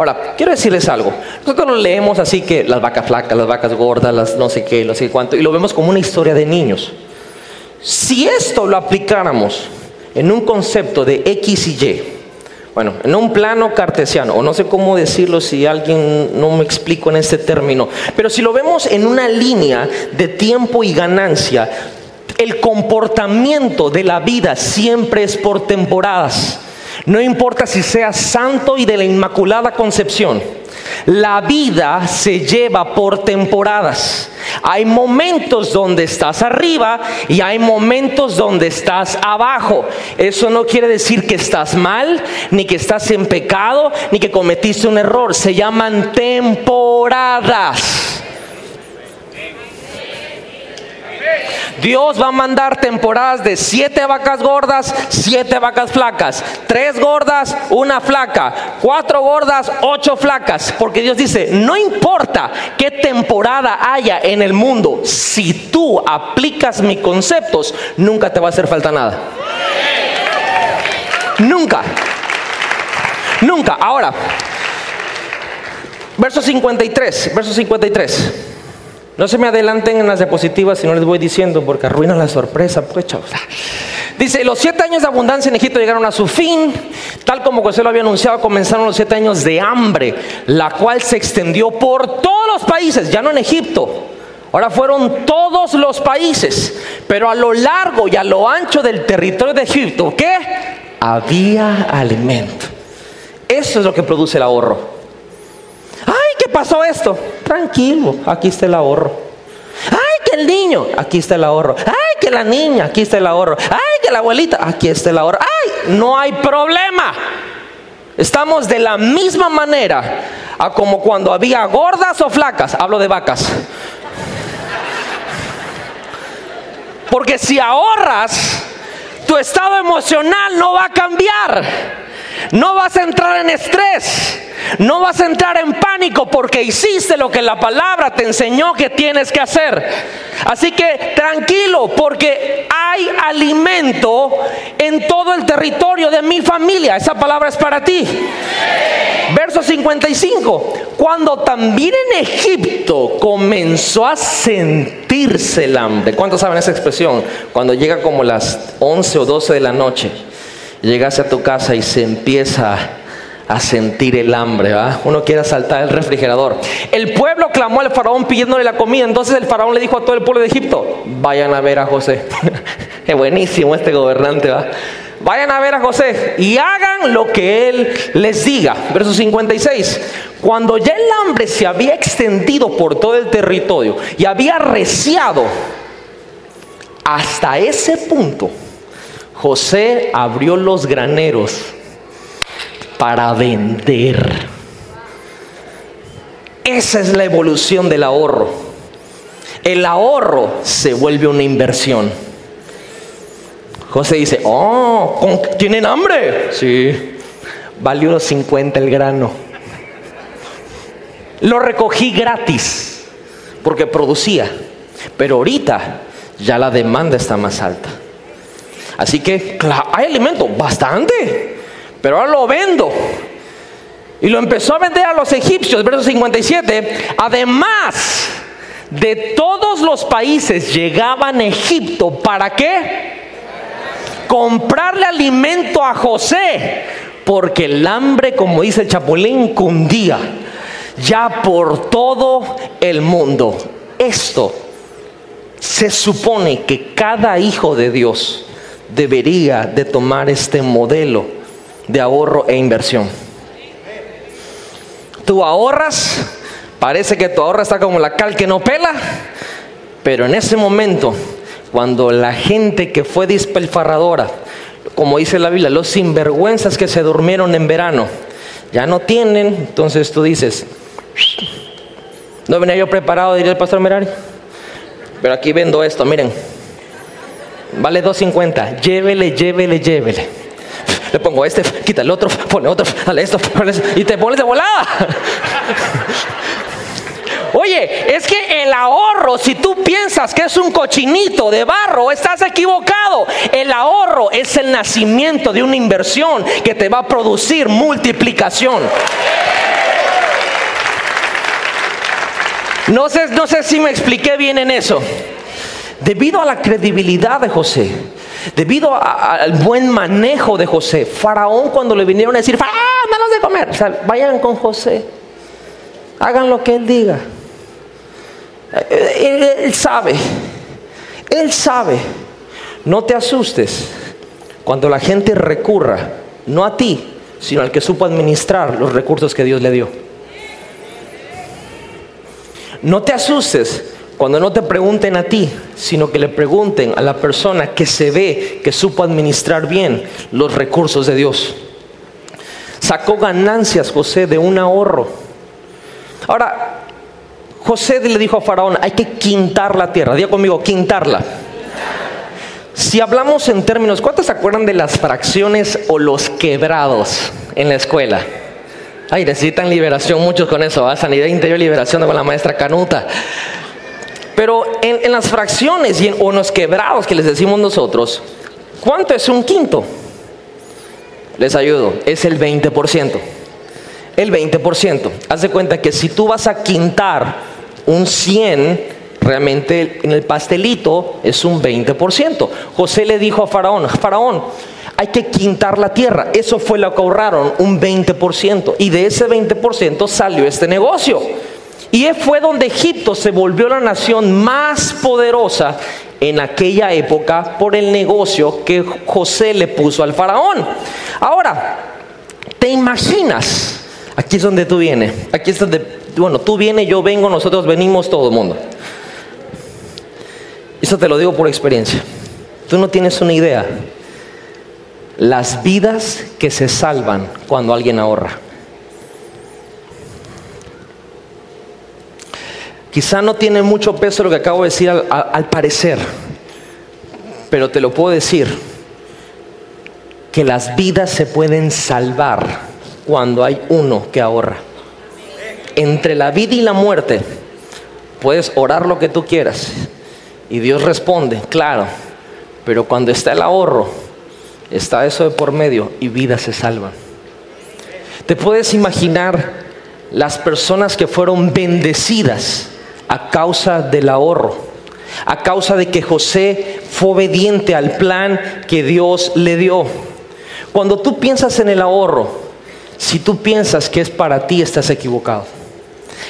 Ahora, quiero decirles algo. Nosotros leemos así que las vacas flacas, las vacas gordas, las no sé qué, no sé cuánto, y lo vemos como una historia de niños. Si esto lo aplicáramos en un concepto de X y Y, bueno, en un plano cartesiano, o no sé cómo decirlo si alguien no me explico en este término, pero si lo vemos en una línea de tiempo y ganancia, el comportamiento de la vida siempre es por temporadas. No importa si seas santo y de la Inmaculada Concepción. La vida se lleva por temporadas. Hay momentos donde estás arriba y hay momentos donde estás abajo. Eso no quiere decir que estás mal, ni que estás en pecado, ni que cometiste un error. Se llaman temporadas. Dios va a mandar temporadas de siete vacas gordas, siete vacas flacas, tres gordas, una flaca, cuatro gordas, ocho flacas, porque Dios dice, no importa qué temporada haya en el mundo, si tú aplicas mis conceptos, nunca te va a hacer falta nada. Nunca. Nunca. Ahora, verso 53, verso 53. No se me adelanten en las diapositivas si no les voy diciendo porque arruinan la sorpresa, pues chavos. Dice, los siete años de abundancia en Egipto llegaron a su fin, tal como José lo había anunciado, comenzaron los siete años de hambre, la cual se extendió por todos los países, ya no en Egipto, Ahora fueron todos los países, pero a lo largo y a lo ancho del territorio de Egipto, ¿qué? Había alimento. Eso es lo que produce el ahorro. Ay, ¿qué pasó esto? Tranquilo, aquí está el ahorro. Ay, que el niño, aquí está el ahorro. Ay, que la niña, aquí está el ahorro. Ay, que la abuelita, aquí está el ahorro. Ay, no hay problema. Estamos de la misma manera a como cuando había gordas o flacas. Hablo de vacas. Porque si ahorras, tu estado emocional no va a cambiar. No vas a entrar en estrés. No vas a entrar en pánico porque hiciste lo que la palabra te enseñó que tienes que hacer. Así que tranquilo porque hay alimento en todo el territorio de mi familia. Esa palabra es para ti. Verso 55. Cuando también en Egipto comenzó a sentirse el hambre. ¿Cuántos saben esa expresión? Cuando llega como las 11 o 12 de la noche, llegas a tu casa y se empieza a sentir el hambre, ¿va? Uno quiere saltar el refrigerador. El pueblo clamó al faraón pidiéndole la comida. Entonces el faraón le dijo a todo el pueblo de Egipto: Vayan a ver a José. es buenísimo este gobernante, ¿va? Vayan a ver a José y hagan lo que él les diga. Verso 56. Cuando ya el hambre se había extendido por todo el territorio y había reciado hasta ese punto, José abrió los graneros para vender. Esa es la evolución del ahorro. El ahorro se vuelve una inversión. José dice, oh, ¿tienen hambre? Sí, valió los 50 el grano. Lo recogí gratis porque producía, pero ahorita ya la demanda está más alta. Así que hay alimento, bastante. Pero ahora lo vendo. Y lo empezó a vender a los egipcios, verso 57. Además de todos los países llegaban a Egipto. ¿Para qué? Comprarle alimento a José. Porque el hambre, como dice el chapulín, cundía ya por todo el mundo. Esto se supone que cada hijo de Dios debería de tomar este modelo de ahorro e inversión. Tú ahorras, parece que tu ahorro está como la cal que no pela, pero en ese momento, cuando la gente que fue despilfarradora, como dice la Biblia, los sinvergüenzas que se durmieron en verano, ya no tienen, entonces tú dices, no venía yo preparado, diría el pastor Merari, pero aquí vendo esto, miren, vale 2.50, llévele, llévele, llévele le pongo este, quita el otro, pone otro, dale esto, y te pones de volada. Oye, es que el ahorro, si tú piensas que es un cochinito de barro, estás equivocado. El ahorro es el nacimiento de una inversión que te va a producir multiplicación. No sé, no sé si me expliqué bien en eso. Debido a la credibilidad de José, Debido al buen manejo de José, Faraón cuando le vinieron a decir, Faraón, danos de comer, o sea, vayan con José, hagan lo que él diga. Él, él sabe, él sabe. No te asustes cuando la gente recurra, no a ti, sino al que supo administrar los recursos que Dios le dio. No te asustes cuando no te pregunten a ti, sino que le pregunten a la persona que se ve que supo administrar bien los recursos de Dios. Sacó ganancias José de un ahorro. Ahora, José le dijo a Faraón, hay que quintar la tierra. Diga conmigo, quintarla. Si hablamos en términos, ¿cuántos se acuerdan de las fracciones o los quebrados en la escuela? Ay, necesitan liberación muchos con eso, ¿va? sanidad interior, liberación con la maestra Canuta. Pero en, las fracciones y en, o en los quebrados que les decimos nosotros, ¿cuánto es un quinto? Les ayudo, es el 20%. El 20%. Haz de cuenta que si tú vas a quintar un 100, realmente en el pastelito es un 20%. José le dijo a Faraón, Faraón, hay que quintar la tierra. Eso fue lo que ahorraron, un 20%. Y de ese 20% salió este negocio. Y fue donde Egipto se volvió la nación más poderosa en aquella época por el negocio que José le puso al faraón. Ahora, ¿te imaginas? Aquí es donde tú vienes. Aquí es donde, bueno, tú vienes, yo vengo, nosotros venimos, todo el mundo. Eso te lo digo por experiencia. Tú no tienes una idea. Las vidas que se salvan cuando alguien ahorra. Quizá no tiene mucho peso lo que acabo de decir al, parecer, pero te lo puedo decir, que las vidas se pueden salvar cuando hay uno que ahorra. Entre la vida y la muerte, puedes orar lo que tú quieras y Dios responde, claro, pero cuando está el ahorro, está eso de por medio y vidas se salvan. Te puedes imaginar las personas que fueron bendecidas a causa del ahorro, a causa de que José fue obediente al plan que Dios le dio. Cuando tú piensas en el ahorro, si tú piensas que es para ti, estás equivocado.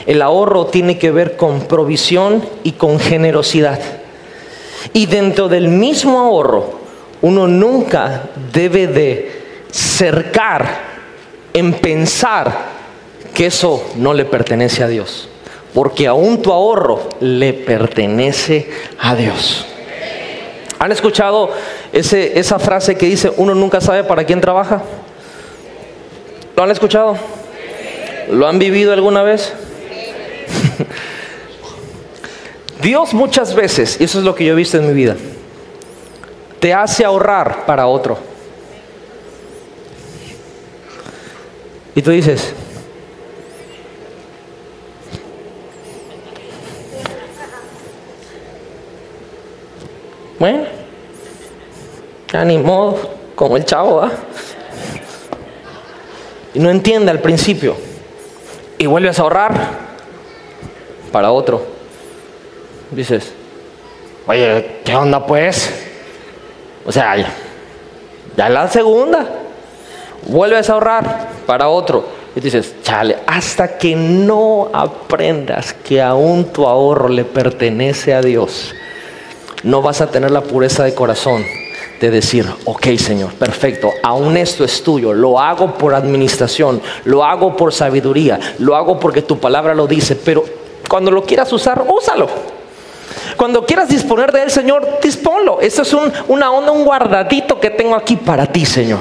El ahorro tiene que ver con provisión y con generosidad. Y dentro del mismo ahorro, uno nunca debe de cercar en pensar que eso no le pertenece a Dios porque aún tu ahorro le pertenece a Dios. ¿Han escuchado esa frase que dice, uno nunca sabe para quién trabaja? ¿Lo han escuchado? ¿Lo han vivido alguna vez? Dios muchas veces, y eso es lo que yo he visto en mi vida, te hace ahorrar para otro. Y tú dices, Bueno, ya ni modo, como el chavo, ¿ah? Y no entiende al principio. Y vuelves a ahorrar para otro. Dices, oye, ¿qué onda pues? O sea, ya, ya la segunda. Vuelves a ahorrar para otro. Y dices, chale, hasta que no aprendas que aún tu ahorro le pertenece a Dios no vas a tener la pureza de corazón de decir, ok Señor, perfecto, aún esto es tuyo, lo hago por administración, lo hago por sabiduría, lo hago porque tu palabra lo dice, pero cuando lo quieras usar, úsalo. Cuando quieras disponer de él, Señor, disponlo. Esto es una onda, un guardadito que tengo aquí para ti, Señor.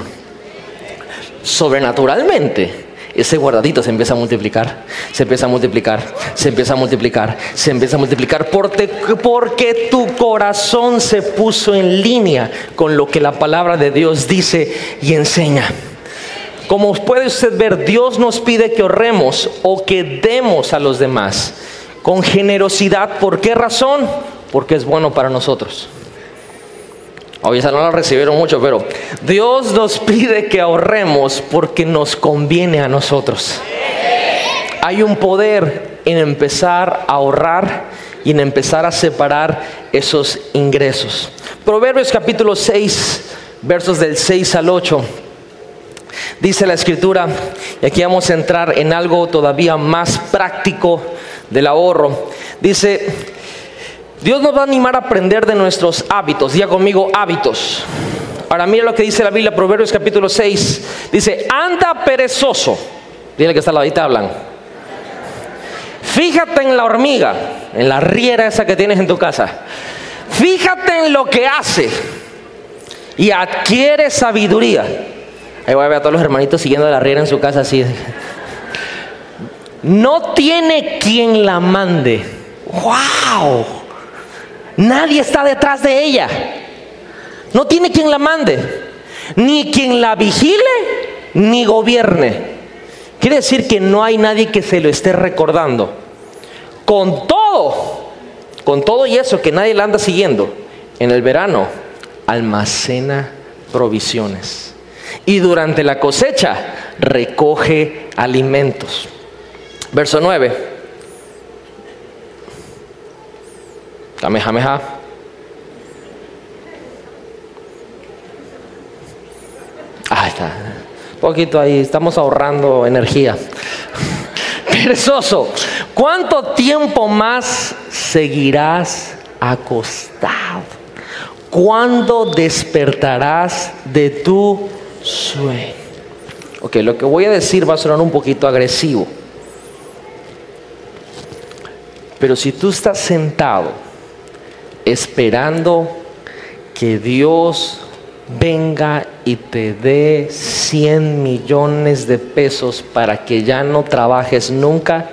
Sobrenaturalmente, ese guardadito se empieza a multiplicar, se empieza a multiplicar, se empieza a multiplicar, se empieza a multiplicar, porque, porque tu corazón se puso en línea con lo que la palabra de Dios dice y enseña. Como puede usted ver, Dios nos pide que ahorremos o que demos a los demás con generosidad. ¿Por qué razón? Porque es bueno para nosotros. Hoy no la recibieron mucho, pero Dios nos pide que ahorremos porque nos conviene a nosotros. Hay un poder en empezar a ahorrar y en empezar a separar esos ingresos. Proverbios capítulo 6, versos del 6 al 8. Dice la escritura, y aquí vamos a entrar en algo todavía más práctico del ahorro. Dice, Dios nos va a animar a aprender de nuestros hábitos. Diga conmigo hábitos. Ahora mira lo que dice la Biblia, Proverbios capítulo 6. Dice, anda perezoso. Dile que está la ladita hablan. Fíjate en la hormiga, en la riera esa que tienes en tu casa. Fíjate en lo que hace y adquiere sabiduría. Ahí voy a ver a todos los hermanitos siguiendo la riera en su casa así. No tiene quien la mande. ¡Wow! Nadie está detrás de ella. No tiene quien la mande, ni quien la vigile, ni gobierne. Quiere decir que no hay nadie que se lo esté recordando. Con todo, con todo y eso que nadie la anda siguiendo, en el verano almacena provisiones. Y durante la cosecha recoge alimentos. Verso 9. Kamehameha. Ah, está. Poquito ahí, estamos ahorrando energía. perezoso, ¿cuánto tiempo más seguirás acostado? ¿Cuándo despertarás de tu sueño? Ok, lo que voy a decir va a sonar un poquito agresivo. Pero si tú estás sentado esperando que Dios venga y te dé 100 millones de pesos para que ya no trabajes nunca,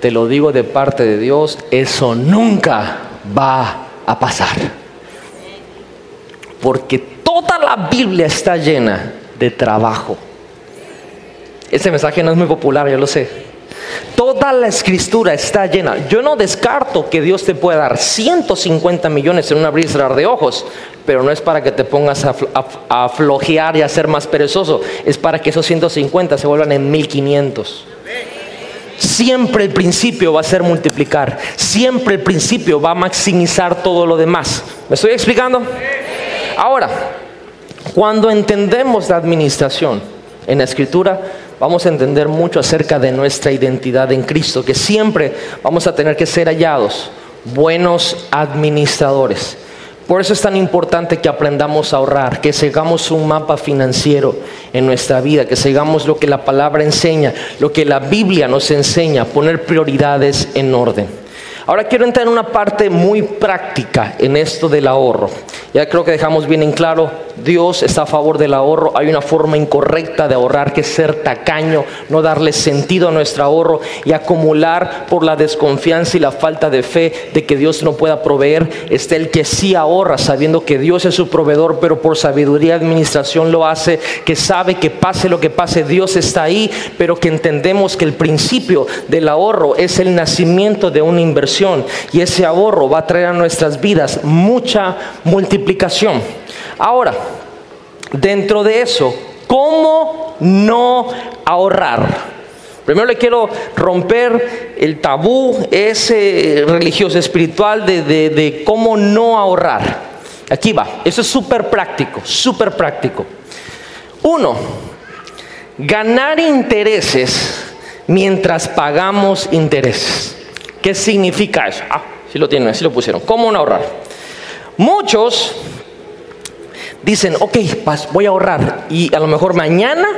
te lo digo de parte de Dios, eso nunca va a pasar. Porque toda la Biblia está llena de trabajo. Ese mensaje no es muy popular, yo lo sé. Toda la escritura está llena. Yo no descarto que Dios te pueda dar 150 millones en una abrir de ojos, pero no es para que te pongas a, a, flojear y a ser más perezoso. Es para que esos 150 se vuelvan en 1500. Siempre el principio va a ser multiplicar. Siempre el principio va a maximizar todo lo demás. ¿Me estoy explicando? Ahora, cuando entendemos la administración en la escritura, vamos a entender mucho acerca de nuestra identidad en Cristo, que siempre vamos a tener que ser hallados buenos administradores. Por eso es tan importante que aprendamos a ahorrar, que sigamos un mapa financiero en nuestra vida, que sigamos lo que la palabra enseña, lo que la Biblia nos enseña, poner prioridades en orden. Ahora quiero entrar en una parte muy práctica en esto del ahorro. Ya creo que dejamos bien en claro, Dios está a favor del ahorro. Hay una forma incorrecta de ahorrar que es ser tacaño, no darle sentido a nuestro ahorro y acumular por la desconfianza y la falta de fe de que Dios no pueda proveer. Está el que sí ahorra sabiendo que Dios es su proveedor, pero por sabiduría y administración lo hace, que sabe que pase lo que pase, Dios está ahí, pero que entendemos que el principio del ahorro es el nacimiento de una inversión y ese ahorro va a traer a nuestras vidas mucha multiplicación. Ahora, dentro de eso, ¿cómo no ahorrar? Primero le quiero romper el tabú ese religioso espiritual de, de cómo no ahorrar. Aquí va, eso es súper práctico, súper práctico. Uno, ganar intereses mientras pagamos intereses. ¿Qué significa eso? Ah, sí lo tienen, sí lo pusieron. ¿Cómo no ahorrar? Muchos dicen, ok, voy a ahorrar y a lo mejor mañana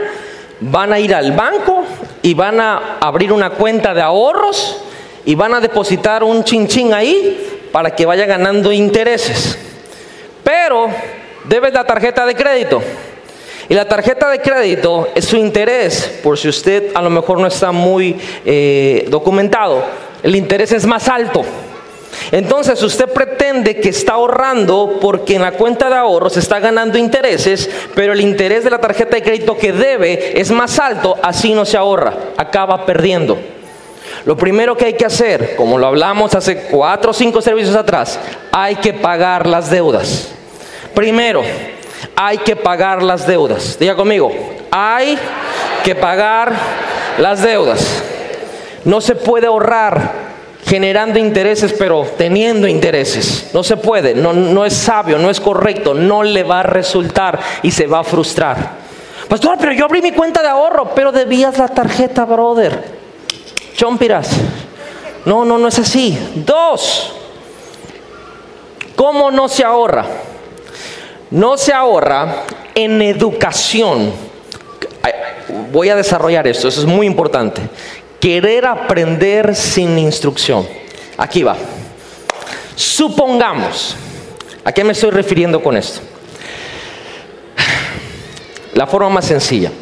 van a ir al banco y van a abrir una cuenta de ahorros y van a depositar un chinchín ahí para que vaya ganando intereses. Pero debes la tarjeta de crédito. Y la tarjeta de crédito es su interés, por si usted a lo mejor no está muy eh, documentado, el interés es más alto. Entonces usted pretende que está ahorrando porque en la cuenta de ahorros está ganando intereses, pero el interés de la tarjeta de crédito que debe es más alto, así no se ahorra, acaba perdiendo. Lo primero que hay que hacer, como lo hablamos hace cuatro o cinco servicios atrás, hay que pagar las deudas. Primero, hay que pagar las deudas. Diga conmigo, hay que pagar las deudas. No se puede ahorrar generando intereses, pero teniendo intereses. No se puede, no, no es sabio, no es correcto, no le va a resultar y se va a frustrar. Pastor, pero yo abrí mi cuenta de ahorro, pero debías la tarjeta, brother. Chompiras. No, no, no es así. Dos, ¿cómo no se ahorra? No se ahorra en educación. Voy a desarrollar esto, eso es muy importante. Querer aprender sin instrucción. Aquí va. Supongamos, ¿a qué me estoy refiriendo con esto? La forma más sencilla.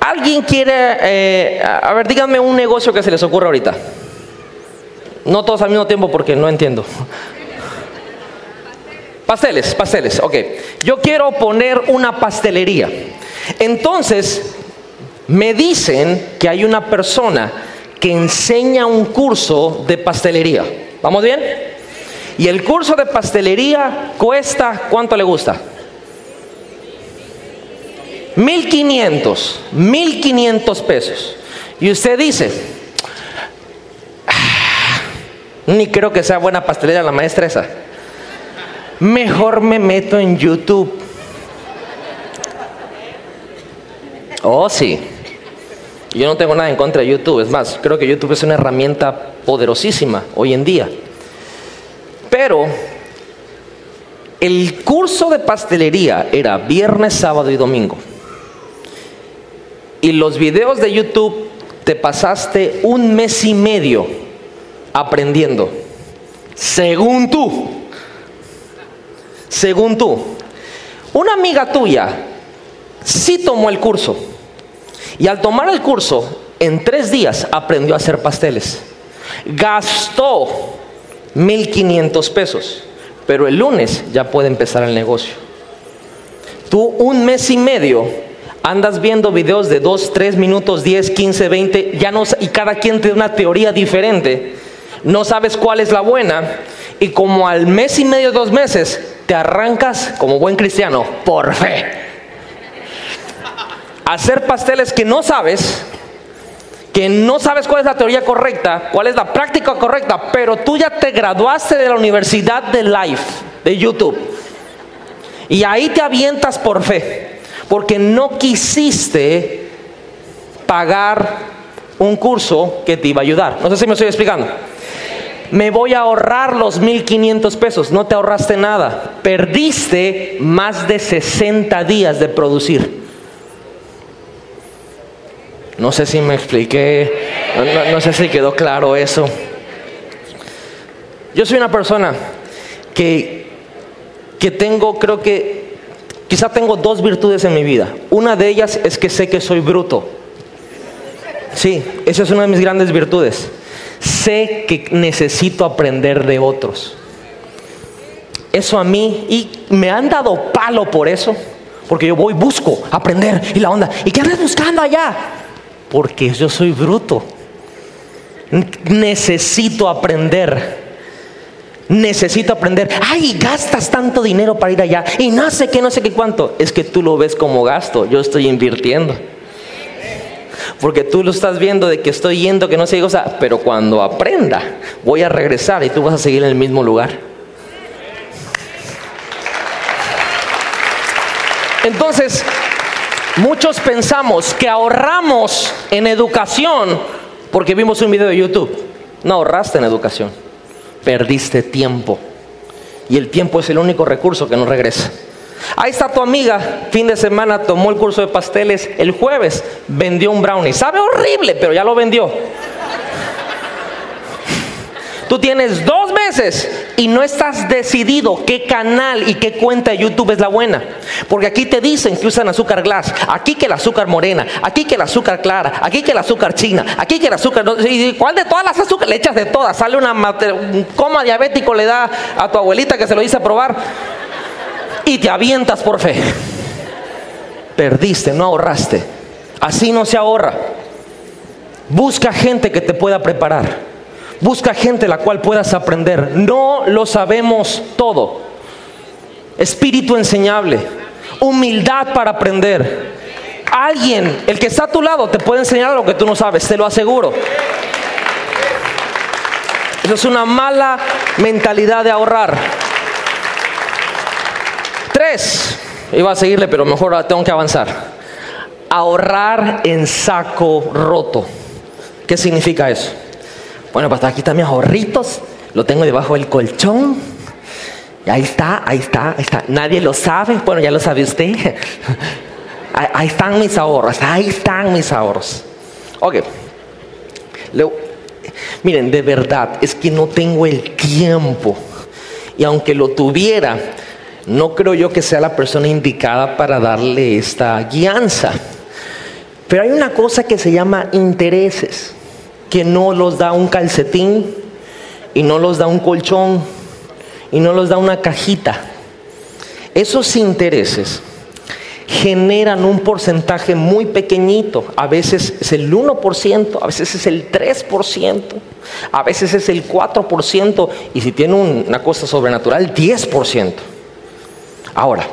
¿Alguien quiere, eh, a ver, díganme un negocio que se les ocurra ahorita? No todos al mismo tiempo porque no entiendo. Pasteles, pasteles, ok. Yo quiero poner una pastelería. Entonces, me dicen que hay una persona que enseña un curso de pastelería. ¿Vamos bien? Y el curso de pastelería cuesta, ¿cuánto le gusta? 1500, 1500 pesos. Y usted dice, ah, ni creo que sea buena pastelería la maestra esa. Mejor me meto en YouTube. Oh, sí. Yo no tengo nada en contra de YouTube, es más, creo que YouTube es una herramienta poderosísima hoy en día. Pero el curso de pastelería era viernes, sábado y domingo. Y los videos de YouTube te pasaste un mes y medio aprendiendo. Según tú. Según tú. Una amiga tuya sí tomó el curso. Y al tomar el curso, en tres días aprendió a hacer pasteles. Gastó 1.500 pesos. Pero el lunes ya puede empezar el negocio. Tú un mes y medio andas viendo videos de 2, 3 minutos, 10, 15, 20, ya no, y cada quien tiene una teoría diferente. No sabes cuál es la buena. Y como al mes y medio, dos meses, te arrancas como buen cristiano, por fe. Hacer pasteles que no sabes, que no sabes cuál es la teoría correcta, cuál es la práctica correcta, pero tú ya te graduaste de la Universidad de Life, de YouTube. Y ahí te avientas por fe porque no quisiste pagar un curso que te iba a ayudar. No sé si me estoy explicando. Me voy a ahorrar los 1500 pesos. No te ahorraste nada. Perdiste más de 60 días de producir. No sé si me expliqué. No, sé si quedó claro eso. Yo soy una persona que, que tengo, creo que Quizá tengo dos virtudes en mi vida. Una de ellas es que sé que soy bruto. Sí, esa es una de mis grandes virtudes. Sé que necesito aprender de otros. Eso a mí, y me han dado palo por eso, porque yo voy, busco aprender y la onda. ¿Y qué andas buscando allá? Porque yo soy bruto. Necesito aprender necesito aprender. Ay, gastas tanto dinero para ir allá y no sé qué, no sé qué cuánto. Es que tú lo ves como gasto, yo estoy invirtiendo. Porque tú lo estás viendo de que estoy yendo, que no sé qué cosa, pero cuando aprenda, voy a regresar y tú vas a seguir en el mismo lugar. Entonces, muchos pensamos que ahorramos en educación porque vimos un video de YouTube. No ahorraste en educación perdiste tiempo. Y el tiempo es el único recurso que no regresa. Ahí está tu amiga, fin de semana tomó el curso de pasteles, el jueves vendió un brownie. Sabe horrible, pero ya lo vendió. Tú tienes dos meses y no estás decidido qué canal y qué cuenta de YouTube es la buena. Porque aquí te dicen que usan azúcar glass, aquí que el azúcar morena, aquí que el azúcar clara, aquí que el azúcar china, aquí que el azúcar... ¿Cuál de todas las azúcares? Le echas de todas. Sale una, un coma diabético, le da a tu abuelita que se lo hice probar. Y te avientas por fe. Perdiste, no ahorraste. Así no se ahorra. Busca gente que te pueda preparar. Busca gente la cual puedas aprender. No lo sabemos todo. Espíritu enseñable. Humildad para aprender. Alguien, el que está a tu lado, te puede enseñar lo que tú no sabes, te lo aseguro. Eso es una mala mentalidad de ahorrar. Tres, iba a seguirle, pero mejor tengo que avanzar. Ahorrar en saco roto. ¿Qué significa eso? Bueno, pues aquí están mis ahorritos, lo tengo debajo del colchón. Y ahí está, ahí está, ahí está. Nadie lo sabe, bueno, ya lo sabe usted. ahí, están mis ahorros, ahí están mis ahorros. Ok. miren, de verdad, es que no tengo el tiempo. Y aunque lo tuviera, no creo yo que sea la persona indicada para darle esta guianza. Pero hay una cosa que se llama intereses que no los da un calcetín y no los da un colchón y no los da una cajita. Esos intereses generan un porcentaje muy pequeñito. A veces es el 1%, a veces es el 3%, a veces es el 4% y si tiene una cosa sobrenatural, 10%. Ahora,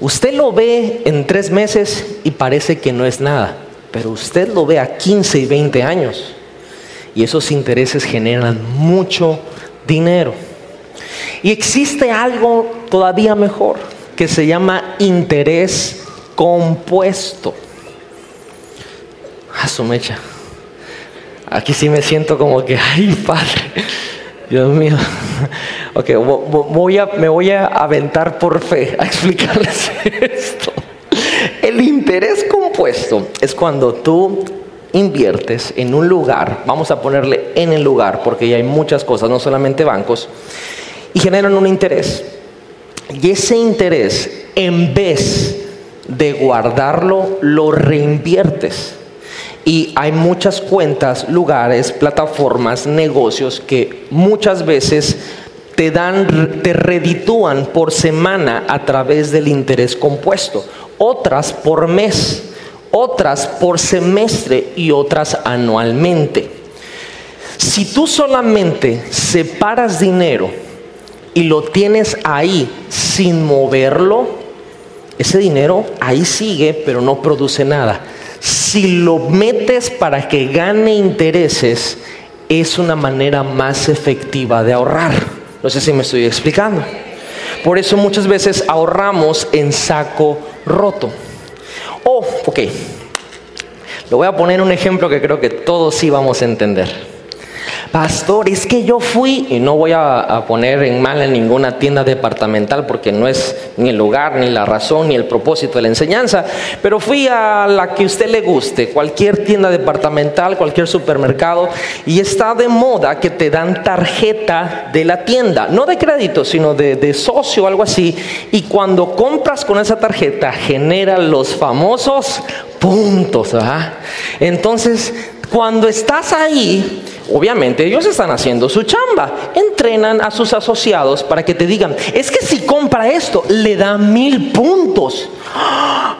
usted lo ve en tres meses y parece que no es nada. Pero usted lo ve a 15 y 20 años y esos intereses generan mucho dinero. Y existe algo todavía mejor que se llama interés compuesto. su mecha. Aquí sí me siento como que, ay, padre, Dios mío. Ok, voy a, me voy a aventar por fe a explicarles esto. El interés compuesto es cuando tú inviertes en un lugar, vamos a ponerle en el lugar, porque ya hay muchas cosas, no solamente bancos, y generan un interés. Y ese interés, en vez de guardarlo, lo reinviertes. Y hay muchas cuentas, lugares, plataformas, negocios que muchas veces te dan, te reditúan por semana a través del interés compuesto, otras por mes, otras por semestre y otras anualmente. Si tú solamente separas dinero y lo tienes ahí sin moverlo, ese dinero ahí sigue, pero no produce nada. Si lo metes para que gane intereses, es una manera más efectiva de ahorrar. No sé si me estoy explicando. Por eso muchas veces ahorramos en saco roto. Oh, ok. Le voy a poner un ejemplo que creo que todos sí vamos a entender. Pastor, es que yo fui, y no voy a, poner en mal en ninguna tienda departamental porque no es ni el lugar, ni la razón, ni el propósito de la enseñanza, pero fui a la que usted le guste, cualquier tienda departamental, cualquier supermercado, y está de moda que te dan tarjeta de la tienda, no de crédito, sino de, de socio o algo así, y cuando compras con esa tarjeta genera los famosos puntos. Entonces, cuando estás ahí, obviamente ellos están haciendo su chamba. Entrenan a sus asociados para que te digan, es que si compra esto, le da mil puntos.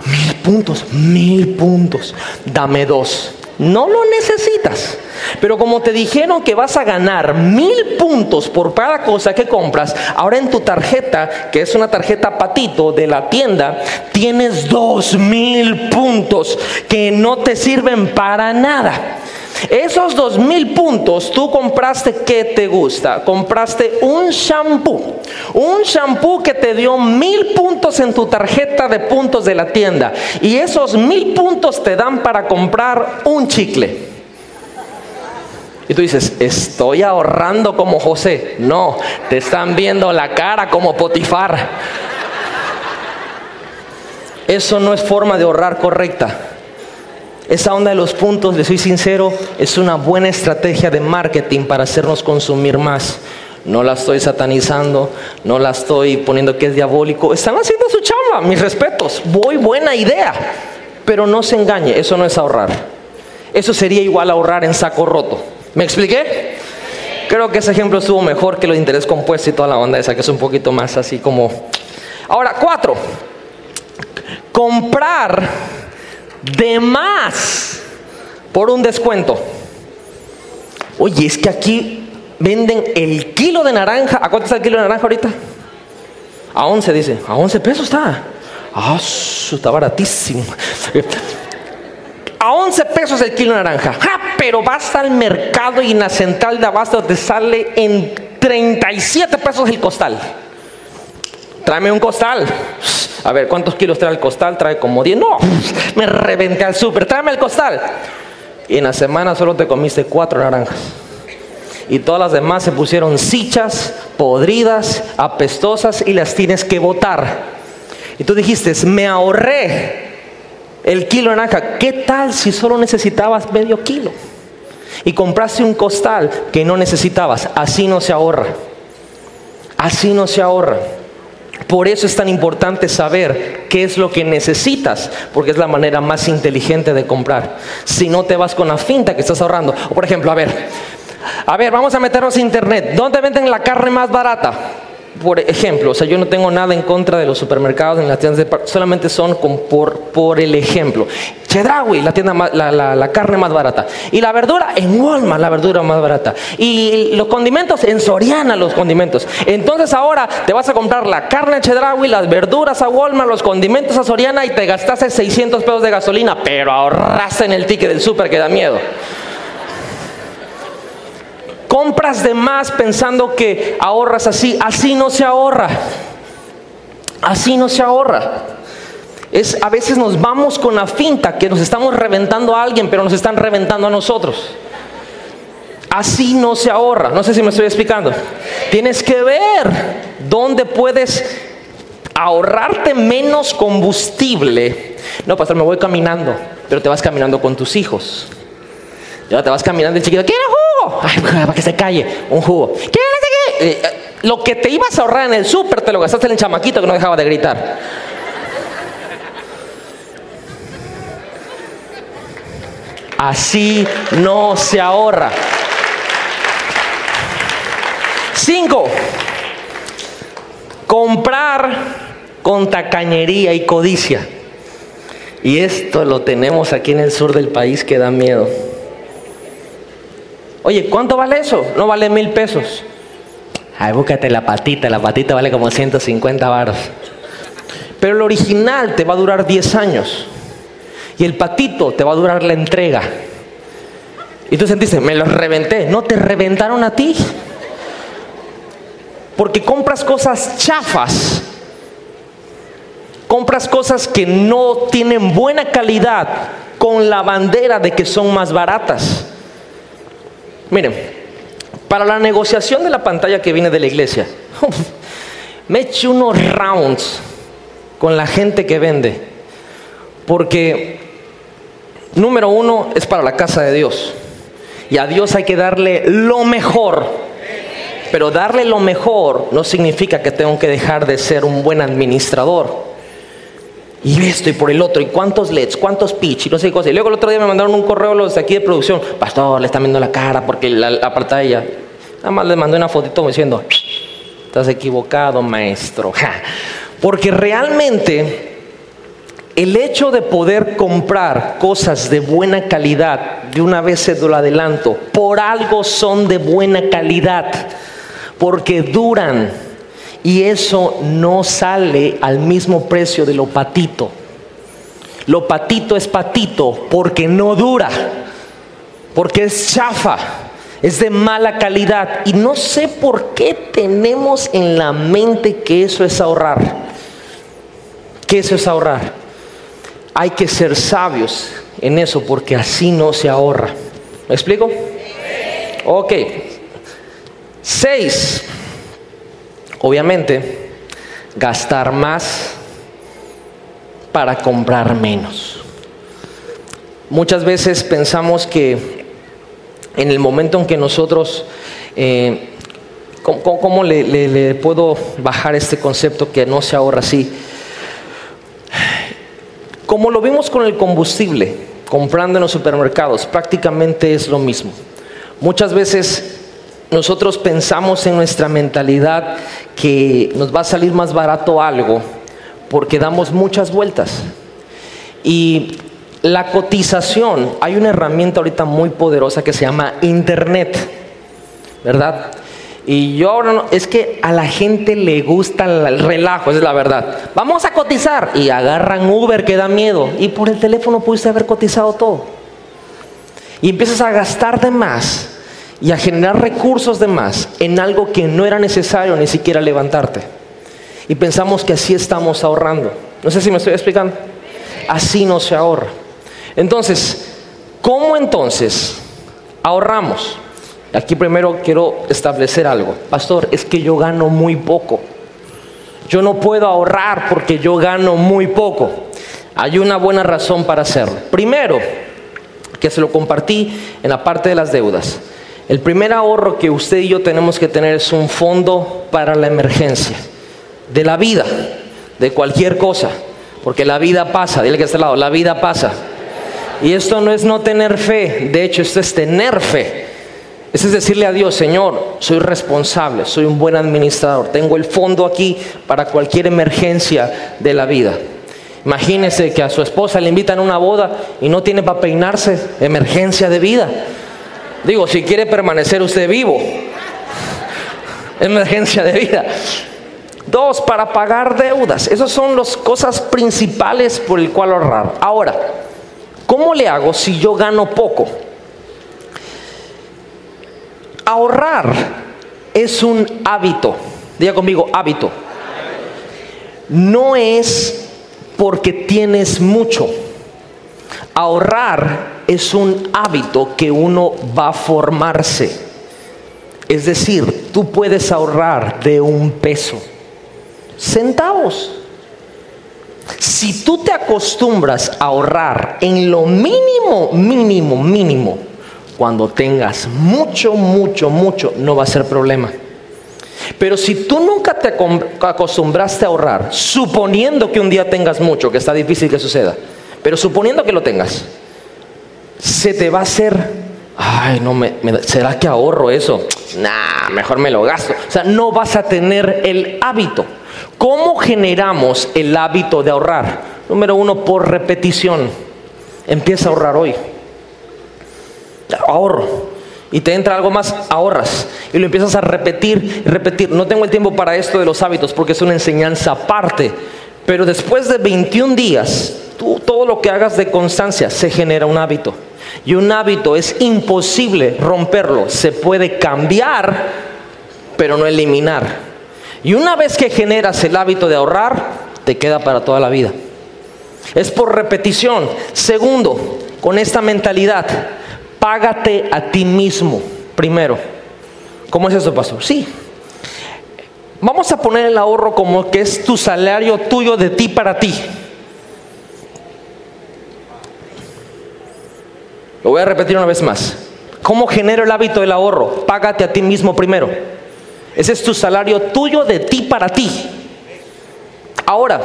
Mil puntos, mil puntos. Dame dos. No lo necesitas. Pero como te dijeron que vas a ganar mil puntos por cada cosa que compras, ahora en tu tarjeta, que es una tarjeta patito de la tienda, tienes dos mil puntos que no te sirven para nada. Esos dos mil puntos, tú compraste que te gusta. Compraste un shampoo. Un shampoo que te dio mil puntos en tu tarjeta de puntos de la tienda. Y esos mil puntos te dan para comprar un chicle. Y tú dices, estoy ahorrando como José. No, te están viendo la cara como Potifar. Eso no es forma de ahorrar correcta. Esa onda de los puntos, le soy sincero, es una buena estrategia de marketing para hacernos consumir más. No la estoy satanizando, no la estoy poniendo que es diabólico. Están haciendo su chamba, mis respetos. Voy, buena idea. Pero no se engañe, eso no es ahorrar. Eso sería igual a ahorrar en saco roto. ¿Me expliqué? Creo que ese ejemplo estuvo mejor que lo de interés compuesto y toda la onda esa, que es un poquito más así como... Ahora, cuatro. Comprar de más por un descuento. Oye, es que aquí venden el kilo de naranja. ¿A cuánto está el kilo de naranja ahorita? A 11 dice. A 11 pesos está. Ah, está baratísimo. A 11 pesos el kilo de naranja. Pero vas al mercado y en la central de abasto te sale en 37 pesos el costal. Tráeme un costal. A ver, ¿cuántos kilos trae el costal? Trae como 10. No, me reventé al súper. Tráeme el costal. Y en la semana solo te comiste cuatro naranjas. Y todas las demás se pusieron sichas, podridas, apestosas y las tienes que botar. Y tú dijiste, me ahorré el kilo de naranja. ¿Qué tal si solo necesitabas medio kilo? Y compraste un costal que no necesitabas. Así no se ahorra. Así no se ahorra. Por eso es tan importante saber qué es lo que necesitas, porque es la manera más inteligente de comprar. Si no te vas con la finta que estás ahorrando. O por ejemplo, a ver, a ver, vamos a meternos a internet. ¿Dónde venden la carne más barata? Por ejemplo, o sea, yo no tengo nada en contra de los supermercados en las tiendas de solamente son por, por el ejemplo. Chedraui, la tienda la, la, carne más barata. Y la verdura en Walmart, la verdura más barata. Y los condimentos en Soriana, los condimentos. Entonces ahora te vas a comprar la carne a Chedraui, las verduras a Walmart, los condimentos a Soriana y te gastaste 600 pesos de gasolina, pero ahorraste en el ticket del súper que da miedo. Compras de más pensando que ahorras así. Así no se ahorra. Así no se ahorra. Es a veces nos vamos con la finta que nos estamos reventando a alguien, pero nos están reventando a nosotros. Así no se ahorra. No sé si me estoy explicando. Tienes que ver dónde puedes ahorrarte menos combustible. No, pastor, me voy caminando, pero te vas caminando con tus hijos. Ya te vas caminando el chiquito, ¿quiere jugo? Ay, para que se calle, un jugo. ¿Quiere qué? Eh, lo que te ibas a ahorrar en el súper te lo gastaste en el chamaquito que no dejaba de gritar. Así no se ahorra. Cinco, comprar con tacañería y codicia. Y esto lo tenemos aquí en el sur del país que da miedo. Oye, ¿cuánto vale eso? No vale mil pesos. Ay, búscate la patita, la patita vale como 150 baros. Pero el original te va a durar 10 años. Y el patito te va a durar la entrega. Y tú sentiste, me los reventé. No te reventaron a ti. Porque compras cosas chafas. Compras cosas que no tienen buena calidad con la bandera de que son más baratas. Miren, para la negociación de la pantalla que viene de la iglesia, me eché unos rounds con la gente que vende. Porque, número uno, es para la casa de Dios. Y a Dios hay que darle lo mejor pero darle lo mejor no significa que tengo que dejar de ser un buen administrador. Y esto y por el otro, y cuántos LEDs, cuántos pitch, y no sé qué cosa. Y luego el otro día me mandaron un correo los de aquí de producción. Pastor, le están viendo la cara porque la, la pantalla. Nada más le mandé una fotito diciendo, estás equivocado, maestro. Porque realmente el hecho de poder comprar cosas de buena calidad, de una vez se lo adelanto, por algo son de buena calidad porque duran y eso no sale al mismo precio de lo patito. Lo patito es patito porque no dura, porque es chafa, es de mala calidad y no sé por qué tenemos en la mente que eso es ahorrar. Que eso es ahorrar. Hay que ser sabios en eso porque así no se ahorra. ¿Me explico? Ok. Seis, obviamente, gastar más para comprar menos. Muchas veces pensamos que en el momento en que nosotros, eh, ¿cómo, le, le puedo bajar este concepto que no se ahorra así? Como lo vimos con el combustible, comprando en los supermercados, prácticamente es lo mismo. Muchas veces nosotros pensamos en nuestra mentalidad que nos va a salir más barato algo porque damos muchas vueltas. Y la cotización, hay una herramienta ahorita muy poderosa que se llama Internet, ¿verdad? Y yo no, es que a la gente le gusta el relajo, esa es la verdad. Vamos a cotizar y agarran Uber que da miedo y por el teléfono pudiste haber cotizado todo. Y empiezas a gastar de más y a generar recursos de más en algo que no era necesario ni siquiera levantarte. Y pensamos que así estamos ahorrando. No sé si me estoy explicando. Así no se ahorra. Entonces, ¿cómo entonces ahorramos? Aquí primero quiero establecer algo. Pastor, es que yo gano muy poco. Yo no puedo ahorrar porque yo gano muy poco. Hay una buena razón para hacerlo. Primero, que se lo compartí en la parte de las deudas. El primer ahorro que usted y yo tenemos que tener es un fondo para la emergencia, de la vida, de cualquier cosa, porque la vida pasa, dile que está al lado, la vida pasa. Y esto no es no tener fe, de hecho esto es tener fe. Es decirle a Dios, Señor, soy responsable, soy un buen administrador, tengo el fondo aquí para cualquier emergencia de la vida. Imagínese que a su esposa le invitan a una boda y no tiene para peinarse, emergencia de vida. Digo, si quiere permanecer usted vivo. Emergencia de vida. Dos, para pagar deudas. Esas son las cosas principales por el cual ahorrar. Ahora, ¿cómo le hago si yo gano poco? Ahorrar es un hábito. Diga conmigo, hábito. No es porque tienes mucho. Ahorrar es un hábito que uno va a formarse. Es decir, tú puedes ahorrar de un peso, centavos. Si tú te acostumbras a ahorrar en lo mínimo, mínimo, mínimo, cuando tengas mucho, mucho, mucho, no va a ser problema. Pero si tú nunca te acostumbraste a ahorrar, suponiendo que un día tengas mucho, que está difícil que suceda, pero suponiendo que lo tengas, se te va a hacer, ay, no me, ¿será que ahorro eso? Nah, mejor me lo gasto. O sea, no vas a tener el hábito. ¿Cómo generamos el hábito de ahorrar? Número uno, por repetición. Empieza a ahorrar hoy. Ahorro y te entra algo más, ahorras. Y lo empiezas a repetir, repetir. No tengo el tiempo para esto de los hábitos porque es una enseñanza aparte. Pero después de 21 días, tú, todo lo que hagas de constancia se genera un hábito. Y un hábito es imposible romperlo. Se puede cambiar, pero no eliminar. Y una vez que generas el hábito de ahorrar, te queda para toda la vida. Es por repetición. Segundo, con esta mentalidad, págate a ti mismo primero. ¿Cómo es eso, pastor? Sí. Vamos a poner el ahorro como que es tu salario tuyo de ti para ti. Lo voy a repetir una vez más. ¿Cómo genero el hábito del ahorro? Págate a ti mismo primero. Ese es tu salario tuyo de ti para ti. Ahora,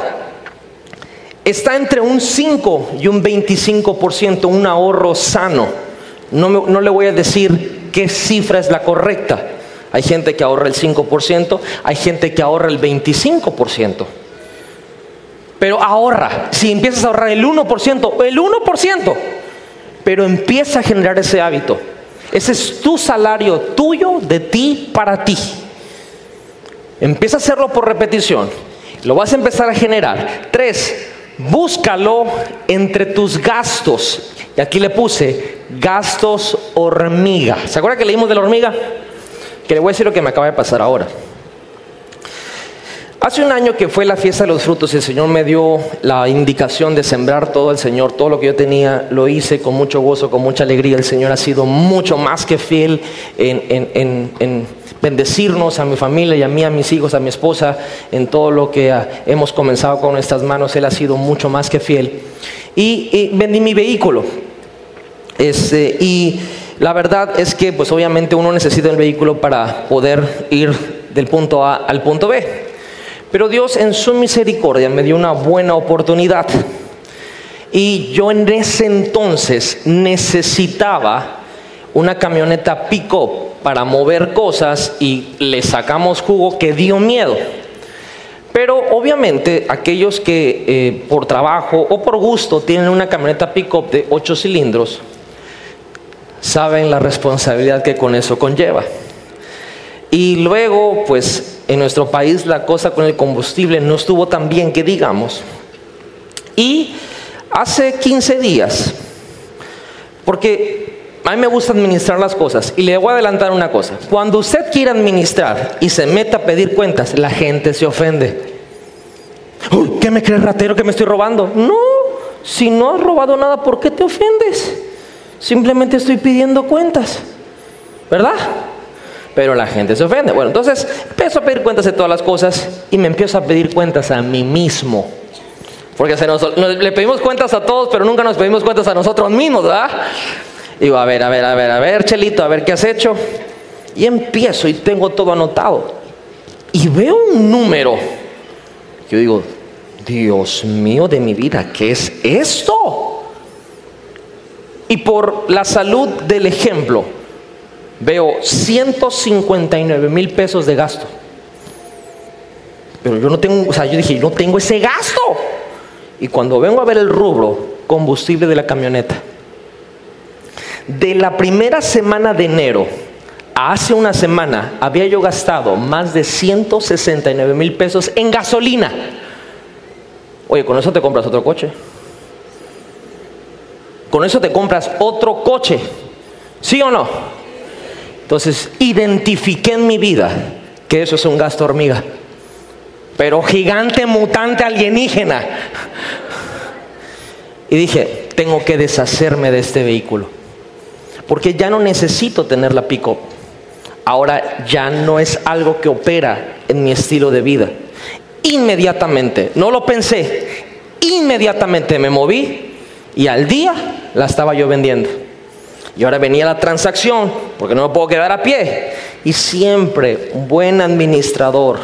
está entre un 5 y un 25% un ahorro sano. No, le voy a decir qué cifra es la correcta. Hay gente que ahorra el 5%, hay gente que ahorra el 25%. Pero ahorra, si empiezas a ahorrar el 1%, el 1%, pero empieza a generar ese hábito. Ese es tu salario tuyo, de ti, para ti. Empieza a hacerlo por repetición. Lo vas a empezar a generar. Tres, búscalo entre tus gastos. Y aquí le puse gastos hormiga. ¿Se acuerda que leímos de la hormiga? Que le voy a decir lo que me acaba de pasar ahora. Hace un año que fue la fiesta de los frutos, el Señor me dio la indicación de sembrar todo el Señor, todo lo que yo tenía, lo hice con mucho gozo, con mucha alegría. El Señor ha sido mucho más que fiel en, bendecirnos a mi familia y a mí, a mis hijos, a mi esposa, en todo lo que hemos comenzado con nuestras manos. Él ha sido mucho más que fiel. y vendí mi vehículo. Este, y la verdad es que, pues obviamente uno necesita el vehículo para poder ir del punto A al punto B. Pero Dios en su misericordia me dio una buena oportunidad. Y yo en ese entonces necesitaba una camioneta pick-up para mover cosas y le sacamos jugo que dio miedo. Pero obviamente aquellos que eh, por trabajo o por gusto tienen una camioneta pick-up de 8 cilindros, saben la responsabilidad que con eso conlleva. Y luego, pues en nuestro país la cosa con el combustible no estuvo tan bien que digamos. Y hace 15 días, porque a mí me gusta administrar las cosas, y le voy a adelantar una cosa, cuando usted quiere administrar y se meta a pedir cuentas, la gente se ofende. ¿Qué me crees ratero que me estoy robando? No, si no has robado nada, ¿por qué te ofendes? Simplemente estoy pidiendo cuentas, ¿verdad? Pero la gente se ofende. Bueno, entonces empiezo a pedir cuentas de todas las cosas y me empiezo a pedir cuentas a mí mismo. Porque se nos, le pedimos cuentas a todos, pero nunca nos pedimos cuentas a nosotros mismos, ¿verdad? Digo, a ver, a ver, a ver, a ver, Chelito, a ver qué has hecho. Y empiezo y tengo todo anotado. Y veo un número. Yo digo, Dios mío de mi vida, ¿qué es esto? Y por la salud del ejemplo, veo 159 mil pesos de gasto. Pero yo no tengo, o sea, yo dije, no tengo ese gasto. Y cuando vengo a ver el rubro, combustible de la camioneta, de la primera semana de enero a hace una semana, había yo gastado más de 169 mil pesos en gasolina. Oye, con eso te compras otro coche. Con eso te compras otro coche. ¿Sí o no? Entonces, identifiqué en mi vida que eso es un gasto hormiga. Pero gigante, mutante, alienígena. Y dije, tengo que deshacerme de este vehículo. Porque ya no necesito tener la pick-up. Ahora ya no es algo que opera en mi estilo de vida. Inmediatamente, no lo pensé, inmediatamente me moví y al día la estaba yo vendiendo. Y ahora venía la transacción, porque no me puedo quedar a pie. Y siempre un buen administrador,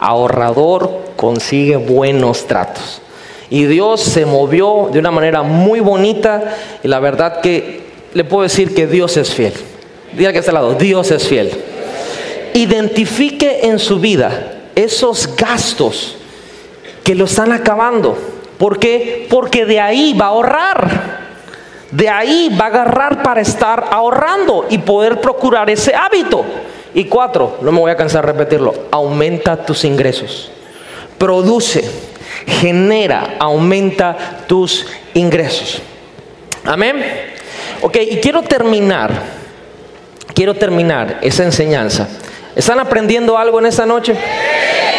ahorrador, consigue buenos tratos. Y Dios se movió de una manera muy bonita y la verdad que le puedo decir que Dios es fiel. Diga que está lado, Dios es fiel. Identifique en su vida esos gastos que lo están acabando. ¿Por qué? Porque de ahí va a ahorrar. De ahí va a agarrar para estar ahorrando y poder procurar ese hábito. Y cuatro, no me voy a cansar de repetirlo, aumenta tus ingresos. Produce, genera, aumenta tus ingresos. Amén. Ok, y quiero terminar, quiero terminar esa enseñanza. ¿Están aprendiendo algo en esta noche?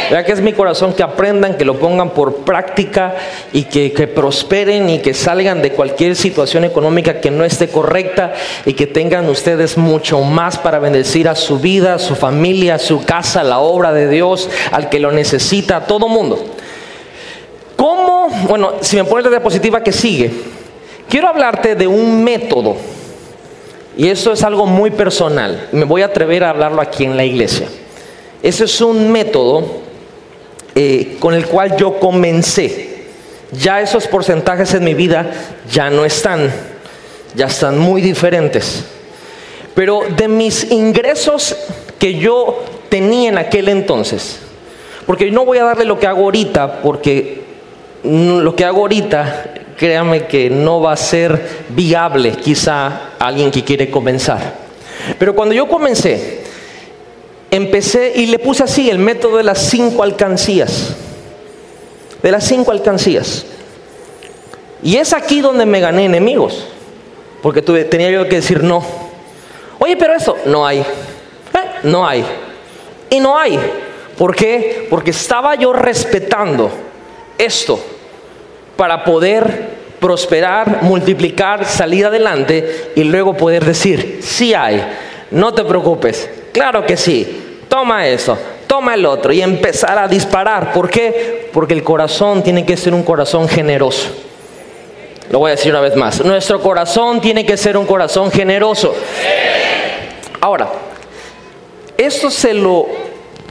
Vea que es mi corazón que aprendan, que lo pongan por práctica y que, prosperen y que salgan de cualquier situación económica que no esté correcta y que tengan ustedes mucho más para bendecir a su vida, a su familia, a su casa, la obra de Dios, al que lo necesita, a todo mundo. ¿Cómo? Bueno, si me pones la diapositiva que sigue, quiero hablarte de un método. Y eso es algo muy personal. Me voy a atrever a hablarlo aquí en la iglesia. Ese es un método eh, con el cual yo comencé. Ya esos porcentajes en mi vida ya no están, ya están muy diferentes. Pero de mis ingresos que yo tenía en aquel entonces, porque no voy a darle lo que hago ahorita, porque lo que hago ahorita, créame que no va a ser viable quizá a alguien que quiere comenzar. Pero cuando yo comencé, empecé y le puse así el método de las cinco alcancías. De las cinco alcancías. Y es aquí donde me gané enemigos. Porque tuve, tenía yo que decir no. Oye, pero eso no hay. ¿Eh? No hay. Y no hay. ¿Por qué? Porque estaba yo respetando esto para poder prosperar, multiplicar, salir adelante y luego poder decir, sí hay, no te preocupes, claro que sí, toma eso, toma el otro y empezar a disparar. ¿Por qué? Porque el corazón tiene que ser un corazón generoso. Lo voy a decir una vez más. Nuestro corazón tiene que ser un corazón generoso. Ahora, esto se lo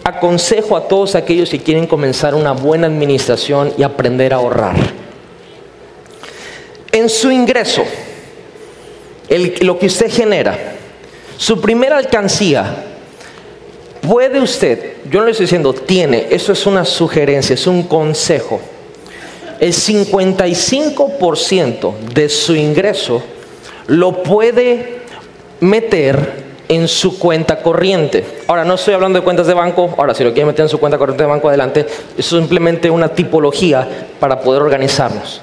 aconsejo a todos aquellos que quieren comenzar una buena administración y aprender a ahorrar. En su ingreso, lo que usted genera, su primera alcancía Puede usted, yo no le estoy diciendo tiene, eso es una sugerencia, es un consejo. El 55% de su ingreso lo puede meter en su cuenta corriente. Ahora, no estoy hablando de cuentas de banco, ahora si lo quiere meter en su cuenta corriente de banco, adelante, es simplemente una tipología para poder organizarnos.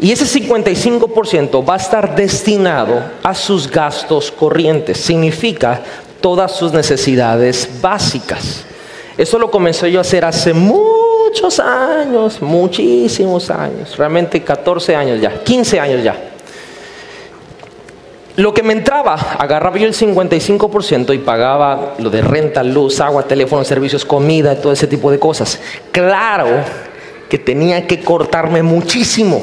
Y ese 55% va a estar destinado a sus gastos corrientes. Significa todas sus necesidades básicas. Eso lo comencé yo a hacer hace muchos años, muchísimos años, realmente 14 años ya, 15 años ya. Lo que me entraba, agarraba yo el 55% y pagaba lo de renta, luz, agua, teléfono, servicios, comida, todo ese tipo de cosas. Claro que tenía que cortarme muchísimo,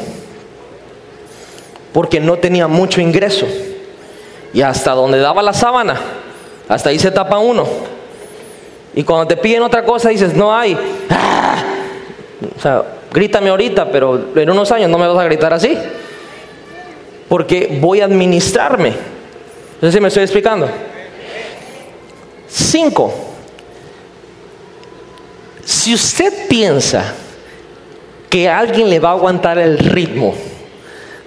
porque no tenía mucho ingreso. Y hasta donde daba la sábana, hasta ahí se tapa uno. Y cuando te piden otra cosa dices, no hay. ¡Ah! O sea, grítame ahorita, pero en unos años no me vas a gritar así. Porque voy a administrarme. No sé si me estoy explicando. Cinco. Si usted piensa que alguien le va a aguantar el ritmo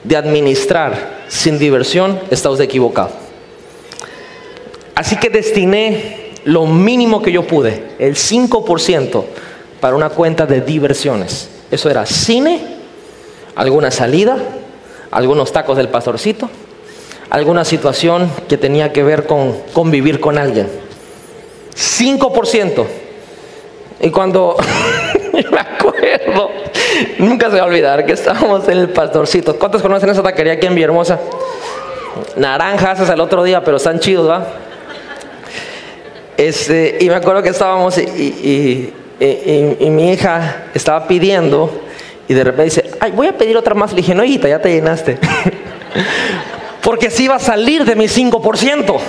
de administrar sin diversión, está usted equivocado. Así que destiné lo mínimo que yo pude, el 5%, para una cuenta de diversiones. Eso era cine, alguna salida, algunos tacos del pastorcito, alguna situación que tenía que ver con convivir con alguien. 5%. Y cuando me acuerdo Nunca se va a olvidar que estábamos en el pastorcito. ¿Cuántos conocen esa taquería aquí en Villahermosa? Naranjas es el otro día, pero están chidos, ¿va? Este, y me acuerdo que estábamos y, mi hija estaba pidiendo y de repente dice, ay, voy a pedir otra más. Le dije, no, hijita, ya te llenaste. Porque si iba a salir de mi 5%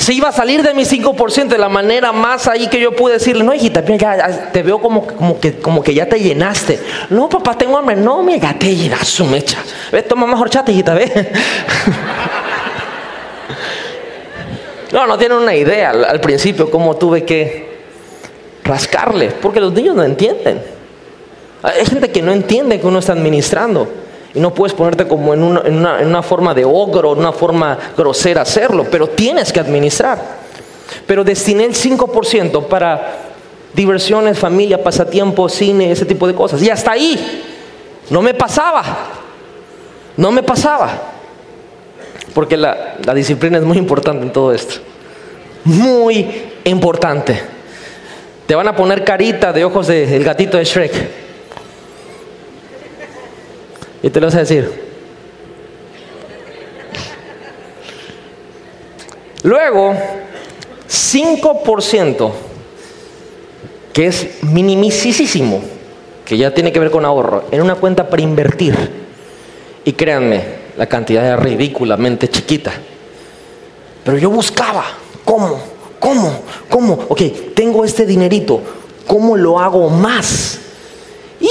se iba a salir de mi 5% de la manera más ahí que yo pude decirle, no, hijita, ya, te veo como, como, que, como que ya te llenaste. No, papá, tengo hambre. No, mira, te llenas su mecha. Ve, toma mejor chate, hijita, ve. no, no tienen una idea al, principio cómo tuve que rascarle, porque los niños no entienden. Hay gente que no entiende que uno está administrando. Y no puedes ponerte como en una, en una, forma de ogro, en una forma grosera hacerlo, pero tienes que administrar. Pero destiné el 5% para diversiones, familia, pasatiempos, cine, ese tipo de cosas. Y hasta ahí no me pasaba. No me pasaba. Porque la, disciplina es muy importante en todo esto. Muy importante. Te van a poner carita de ojos del gatito de Shrek. Y te lo vas a decir. Luego, 5%, que es minimísimo, que ya tiene que ver con ahorro, en una cuenta para invertir. Y créanme, la cantidad es ridículamente chiquita. Pero yo buscaba, ¿cómo? ¿Cómo? ¿Cómo? Ok, tengo este dinerito, ¿cómo lo hago más? Y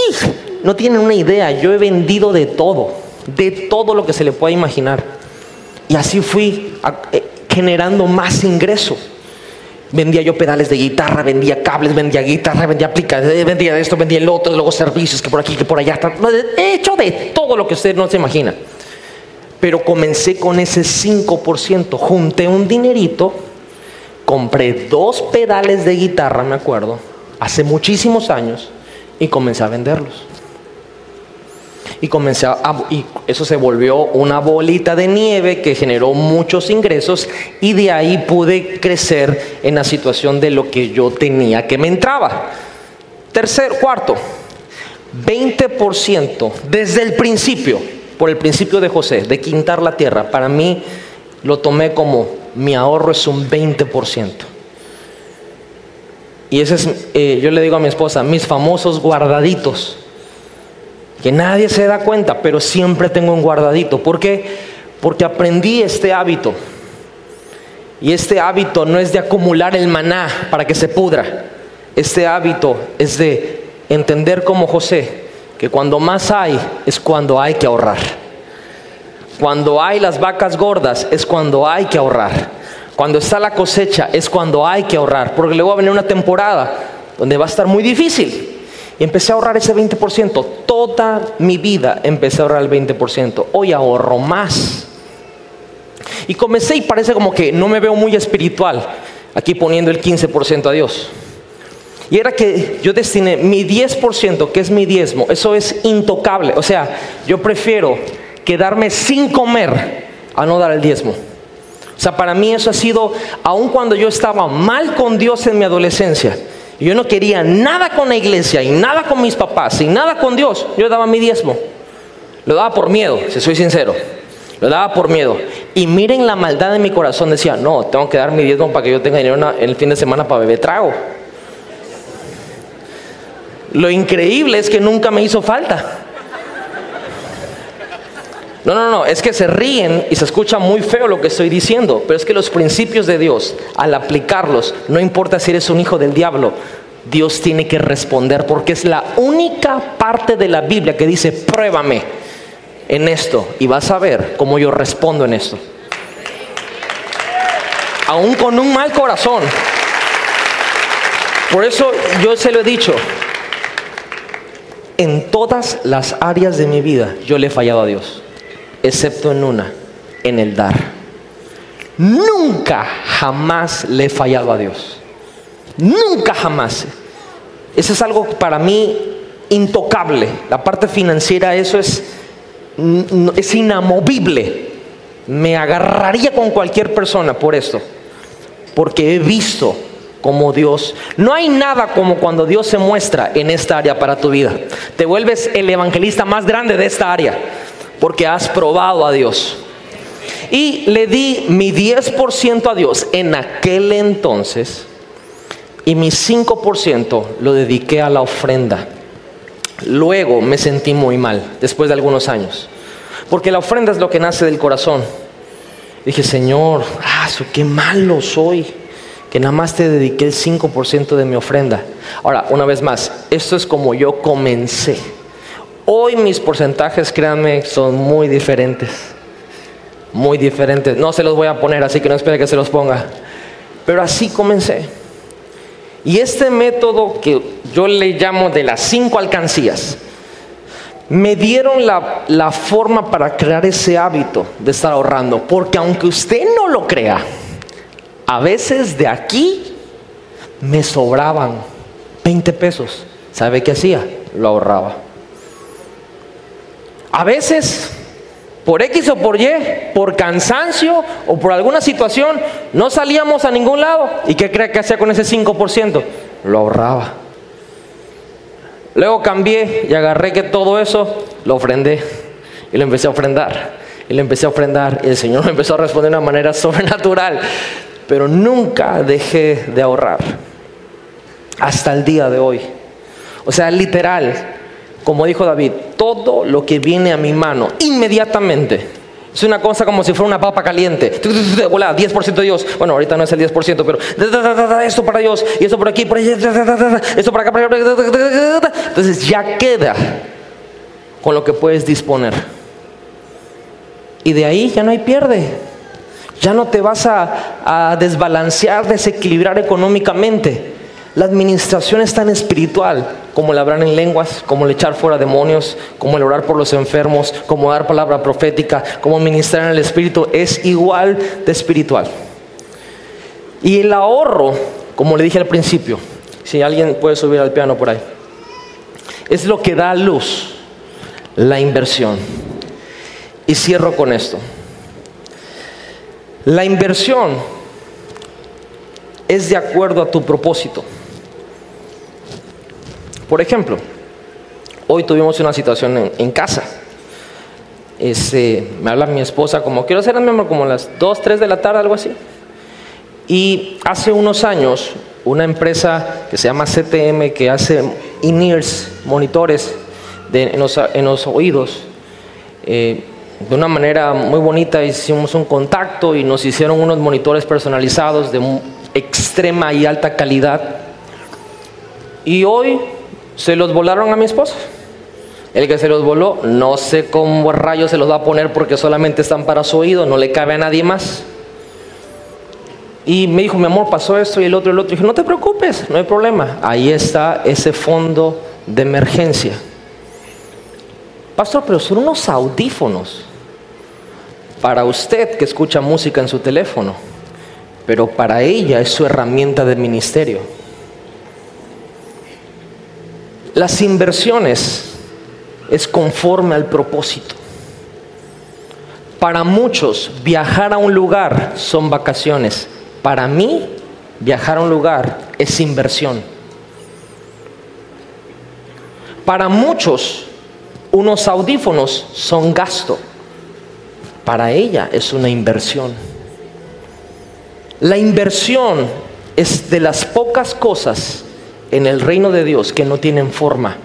no tienen una idea, yo he vendido de todo, de todo lo que se le pueda imaginar. Y así fui eh, generando más ingreso. Vendía yo pedales de guitarra, vendía cables, vendía guitarra, vendía aplicaciones, vendía esto, vendía el otro, luego servicios que por aquí, que por allá. He hecho de todo lo que usted no se imagina. Pero comencé con ese 5%, junté un dinerito, compré dos pedales de guitarra, me acuerdo, hace muchísimos años, y comencé a venderlos. Y comencé a, y eso se volvió una bolita de nieve que generó muchos ingresos y de ahí pude crecer en la situación de lo que yo tenía que me entraba. Tercer, cuarto, 20% desde el principio, por el principio de José, de quintar la tierra, para mí lo tomé como mi ahorro es un 20%. Y ese es, eh, yo le digo a mi esposa, mis famosos guardaditos que nadie se da cuenta, pero siempre tengo un guardadito. ¿Por qué? Porque aprendí este hábito. Y este hábito no es de acumular el maná para que se pudra. Este hábito es de entender como José, que cuando más hay es cuando hay que ahorrar. Cuando hay las vacas gordas es cuando hay que ahorrar. Cuando está la cosecha es cuando hay que ahorrar. Porque luego va a venir una temporada donde va a estar muy difícil. Y empecé a ahorrar ese 20%. Toda mi vida empecé a ahorrar el 20%. Hoy ahorro más. Y comencé y parece como que no me veo muy espiritual aquí poniendo el 15% a Dios. Y era que yo destiné mi 10%, que es mi diezmo, eso es intocable. O sea, yo prefiero quedarme sin comer a no dar el diezmo. O sea, para mí eso ha sido, aun cuando yo estaba mal con Dios en mi adolescencia, yo no quería nada con la iglesia y nada con mis papás y nada con Dios. Yo daba mi diezmo. Lo daba por miedo, si soy sincero. Lo daba por miedo. Y miren la maldad de mi corazón. Decía, no, tengo que dar mi diezmo para que yo tenga dinero en el fin de semana para beber trago. Lo increíble es que nunca me hizo falta. No, no, no, es que se ríen y se escucha muy feo lo que estoy diciendo, pero es que los principios de Dios, al aplicarlos, no importa si eres un hijo del diablo, Dios tiene que responder porque es la única parte de la Biblia que dice, pruébame en esto y vas a ver cómo yo respondo en esto. Aún con un mal corazón. Por eso yo se lo he dicho, en todas las áreas de mi vida yo le he fallado a Dios excepto en una, en el dar. Nunca, jamás le he fallado a Dios. Nunca, jamás. Eso es algo para mí intocable. La parte financiera, eso es, es inamovible. Me agarraría con cualquier persona por esto. Porque he visto como Dios. No hay nada como cuando Dios se muestra en esta área para tu vida. Te vuelves el evangelista más grande de esta área porque has probado a Dios. Y le di mi 10% a Dios en aquel entonces y mi 5% lo dediqué a la ofrenda. Luego me sentí muy mal, después de algunos años, porque la ofrenda es lo que nace del corazón. Dije, Señor, ah, qué malo soy, que nada más te dediqué el 5% de mi ofrenda. Ahora, una vez más, esto es como yo comencé. Hoy mis porcentajes, créanme, son muy diferentes. Muy diferentes. No se los voy a poner, así que no espere que se los ponga. Pero así comencé. Y este método que yo le llamo de las cinco alcancías, me dieron la, la, forma para crear ese hábito de estar ahorrando. Porque aunque usted no lo crea, a veces de aquí me sobraban 20 pesos. ¿Sabe qué hacía? Lo ahorraba. A veces por X o por Y, por cansancio o por alguna situación, no salíamos a ningún lado. ¿Y qué cree que hacía con ese 5%? Lo ahorraba. Luego cambié y agarré que todo eso lo ofrendé y lo empecé a ofrendar. Y le empecé a ofrendar y el Señor me empezó a responder de una manera sobrenatural. Pero nunca dejé de ahorrar. Hasta el día de hoy. O sea, literal, como dijo David, todo lo que viene a mi mano inmediatamente. Es una cosa como si fuera una papa caliente. Hola, 10% de Dios. Bueno, ahorita no es el 10%, pero esto para Dios y esto por aquí, por allá, esto para acá, para acá. Entonces ya queda con lo que puedes disponer. Y de ahí ya no hay pierde. Ya no te vas a, desbalancear, desequilibrar económicamente. La administración es tan espiritual como el hablar en lenguas, como el echar fuera demonios, como el orar por los enfermos, como dar palabra profética, como ministrar en el espíritu, es igual de espiritual. Y el ahorro, como le dije al principio, si alguien puede subir al piano por ahí, es lo que da luz, la inversión. Y cierro con esto. La inversión es de acuerdo a tu propósito. Por ejemplo, hoy tuvimos una situación en, casa. Este, me habla mi esposa como, quiero ser miembro como las 2, 3 de la tarde, algo así. Y hace unos años, una empresa que se llama CTM, que hace in-ears, monitores en, los, oídos, eh, de una manera muy bonita hicimos un contacto y nos hicieron unos monitores personalizados de extrema y alta calidad. Y hoy se los volaron a mi esposa. El que se los voló, no sé cómo rayos se los va a poner porque solamente están para su oído, no le cabe a nadie más. Y me dijo, mi amor, pasó esto y el otro y el otro. Y dije, no te preocupes, no hay problema. Ahí está ese fondo de emergencia. Pastor, pero son unos audífonos para usted que escucha música en su teléfono, pero para ella es su herramienta de ministerio. Las inversiones es conforme al propósito. Para muchos, viajar a un lugar son vacaciones. Para mí, viajar a un lugar es inversión. Para muchos, unos audífonos son gasto. Para ella es una inversión. La inversión es de las pocas cosas en el reino de Dios que no tienen forma,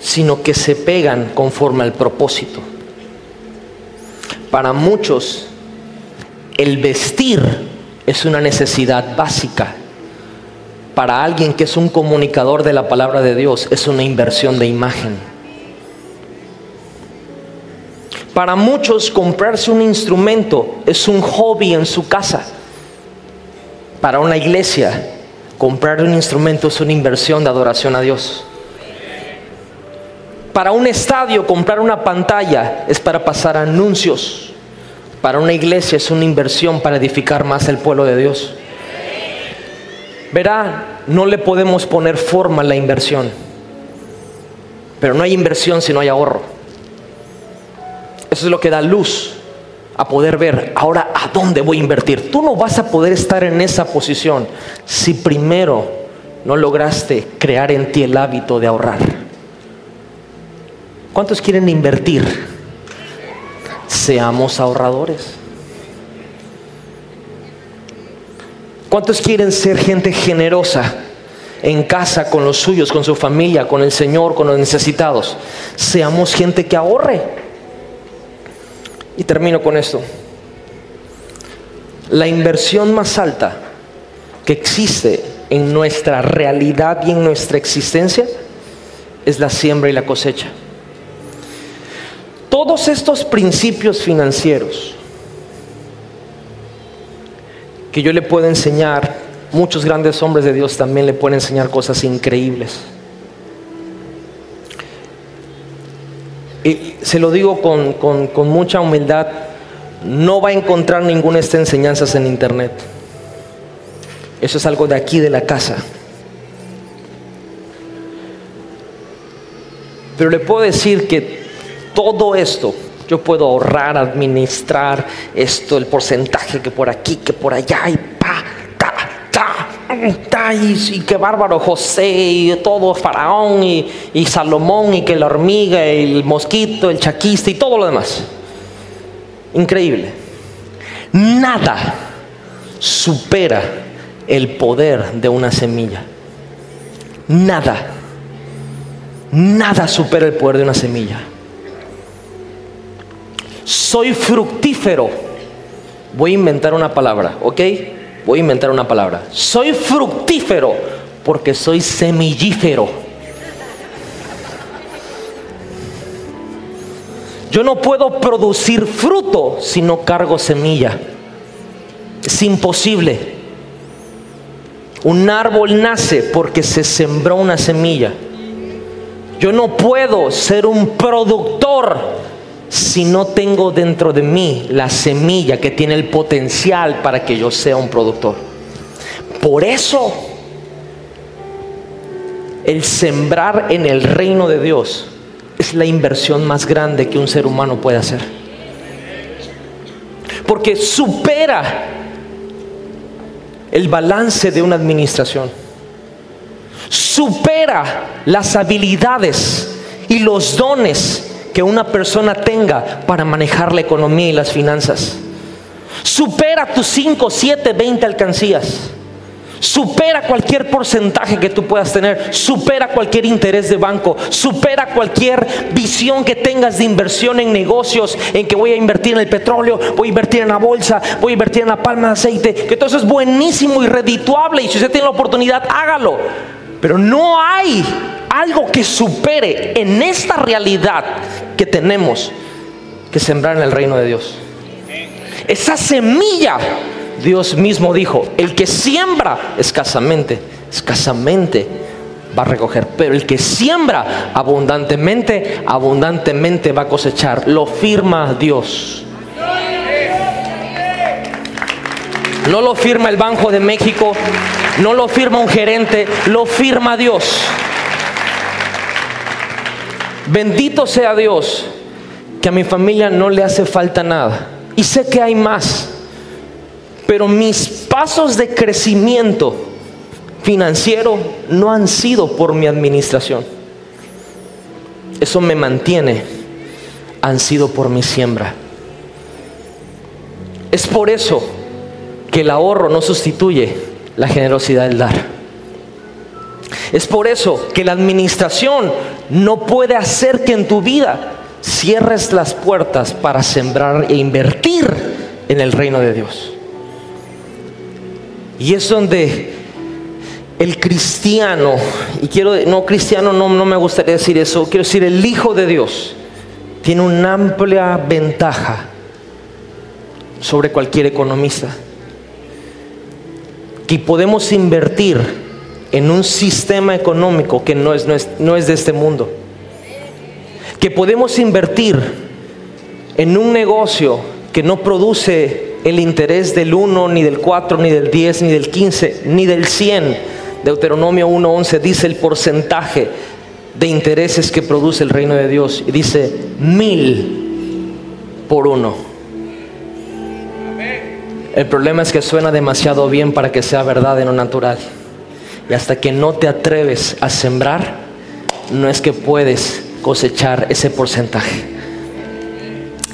sino que se pegan conforme al propósito. Para muchos, el vestir es una necesidad básica. Para alguien que es un comunicador de la palabra de Dios, es una inversión de imagen. Para muchos, comprarse un instrumento es un hobby en su casa. Para una iglesia, Comprar un instrumento es una inversión de adoración a Dios. Para un estadio, comprar una pantalla es para pasar anuncios. Para una iglesia es una inversión para edificar más el pueblo de Dios. Verá, no le podemos poner forma a la inversión. Pero no hay inversión si no hay ahorro. Eso es lo que da luz a poder ver ahora a dónde voy a invertir. Tú no vas a poder estar en esa posición si primero no lograste crear en ti el hábito de ahorrar. ¿Cuántos quieren invertir? Seamos ahorradores. ¿Cuántos quieren ser gente generosa en casa, con los suyos, con su familia, con el Señor, con los necesitados? Seamos gente que ahorre. Y termino con esto. La inversión más alta que existe en nuestra realidad y en nuestra existencia es la siembra y la cosecha. Todos estos principios financieros que yo le puedo enseñar, muchos grandes hombres de Dios también le pueden enseñar cosas increíbles. Se lo digo con, con mucha humildad, no va a encontrar ninguna de estas enseñanzas en internet. Eso es algo de aquí de la casa. Pero le puedo decir que todo esto, yo puedo ahorrar, administrar esto, el porcentaje que por aquí, que por allá, y ta, y, que bárbaro José, y todo Faraón, y, y Salomón, y que la hormiga, el mosquito, el chaquista, y todo lo demás. Increíble. Nada supera el poder de una semilla. Nada. Nada supera el poder de una semilla soy fructífero. Voy a inventar una palabra, ¿ok? Voy a inventar una palabra. Soy fructífero porque soy semillífero. Yo no puedo producir fruto si no cargo semilla. Es imposible. Un árbol nace porque se sembró una semilla. Yo no puedo ser un productor si no tengo dentro de mí la semilla que tiene el potencial para que yo sea un productor. Por eso, el sembrar en el reino de Dios es la inversión más grande que un ser humano puede hacer. Porque supera el balance de una administración. Supera las habilidades y los dones que una persona tenga para manejar la economía y las finanzas. Supera tus 5, 7, 20 alcancías. Supera cualquier porcentaje que tú puedas tener, supera cualquier interés de banco, supera cualquier visión que tengas de inversión en negocios, en que voy a invertir en el petróleo, voy a invertir en la bolsa, voy a invertir en la palma de aceite, que todo eso es buenísimo y redituable y si usted tiene la oportunidad, hágalo. Pero no hay algo que supere en esta realidad que tenemos que sembrar en el reino de Dios. Esa semilla, Dios mismo dijo, el que siembra escasamente, escasamente va a recoger, pero el que siembra abundantemente, abundantemente va a cosechar. Lo firma Dios. No lo firma el Banco de México, no lo firma un gerente, lo firma Dios. Bendito sea Dios que a mi familia no le hace falta nada. Y sé que hay más. Pero mis pasos de crecimiento financiero no han sido por mi administración. Eso me mantiene. Han sido por mi siembra. Es por eso que el ahorro no sustituye la generosidad del dar. Es por eso que la administración no puede hacer que en tu vida cierres las puertas para sembrar e invertir en el reino de Dios. Y es donde el cristiano, y quiero, no cristiano, no, no me gustaría decir eso, quiero decir el Hijo de Dios, tiene una amplia ventaja sobre cualquier economista. Que podemos invertir en un sistema económico que no es, no es, de este mundo. Que podemos invertir en un negocio que no produce el interés del 1, ni del 4, ni del 10, ni del 15, ni del 100. Deuteronomio 1.11 dice el porcentaje de intereses que produce el reino de Dios. Y dice mil por uno. El problema es que suena demasiado bien para que sea verdad en lo natural. Y hasta que no te atreves a sembrar, no es que puedes cosechar ese porcentaje.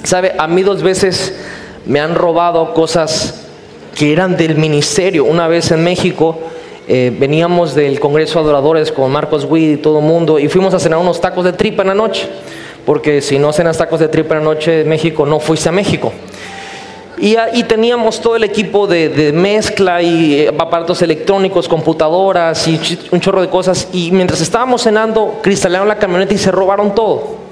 ¿Sabe? A mí dos veces me han robado cosas que eran del ministerio. Una vez en México eh, veníamos del Congreso de Adoradores con Marcos Witt y todo el mundo y fuimos a cenar unos tacos de tripa en la noche. Porque si no cenas tacos de tripa en la noche en México, no fuiste a México. Y, ahí teníamos todo el equipo de, mezcla y eh, aparatos electrónicos, computadoras y un chorro de cosas. Y mientras estábamos cenando, cristalearon la camioneta y se robaron todo.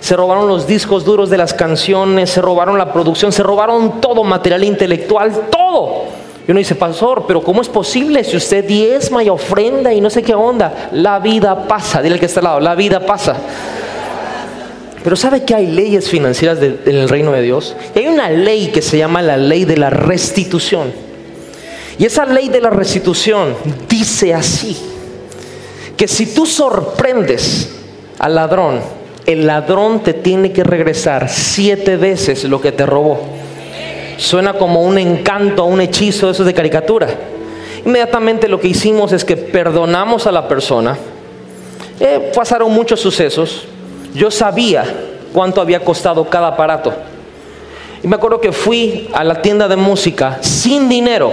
Se robaron los discos duros de las canciones, se robaron la producción, se robaron todo, material intelectual, todo. Y uno dice, pastor, pero ¿cómo es posible si usted diezma y ofrenda y no sé qué onda? La vida pasa, dile que está al lado, la vida pasa. Pero ¿sabe que hay leyes financieras en el reino de Dios? hay una ley que se llama la ley de la restitución. Y esa ley de la restitución dice así, que si tú sorprendes al ladrón, el ladrón te tiene que regresar siete veces lo que te robó. Suena como un encanto, un hechizo, eso es de caricatura. Inmediatamente lo que hicimos es que perdonamos a la persona. Eh, pasaron muchos sucesos, yo sabía cuánto había costado cada aparato. Y me acuerdo que fui a la tienda de música sin dinero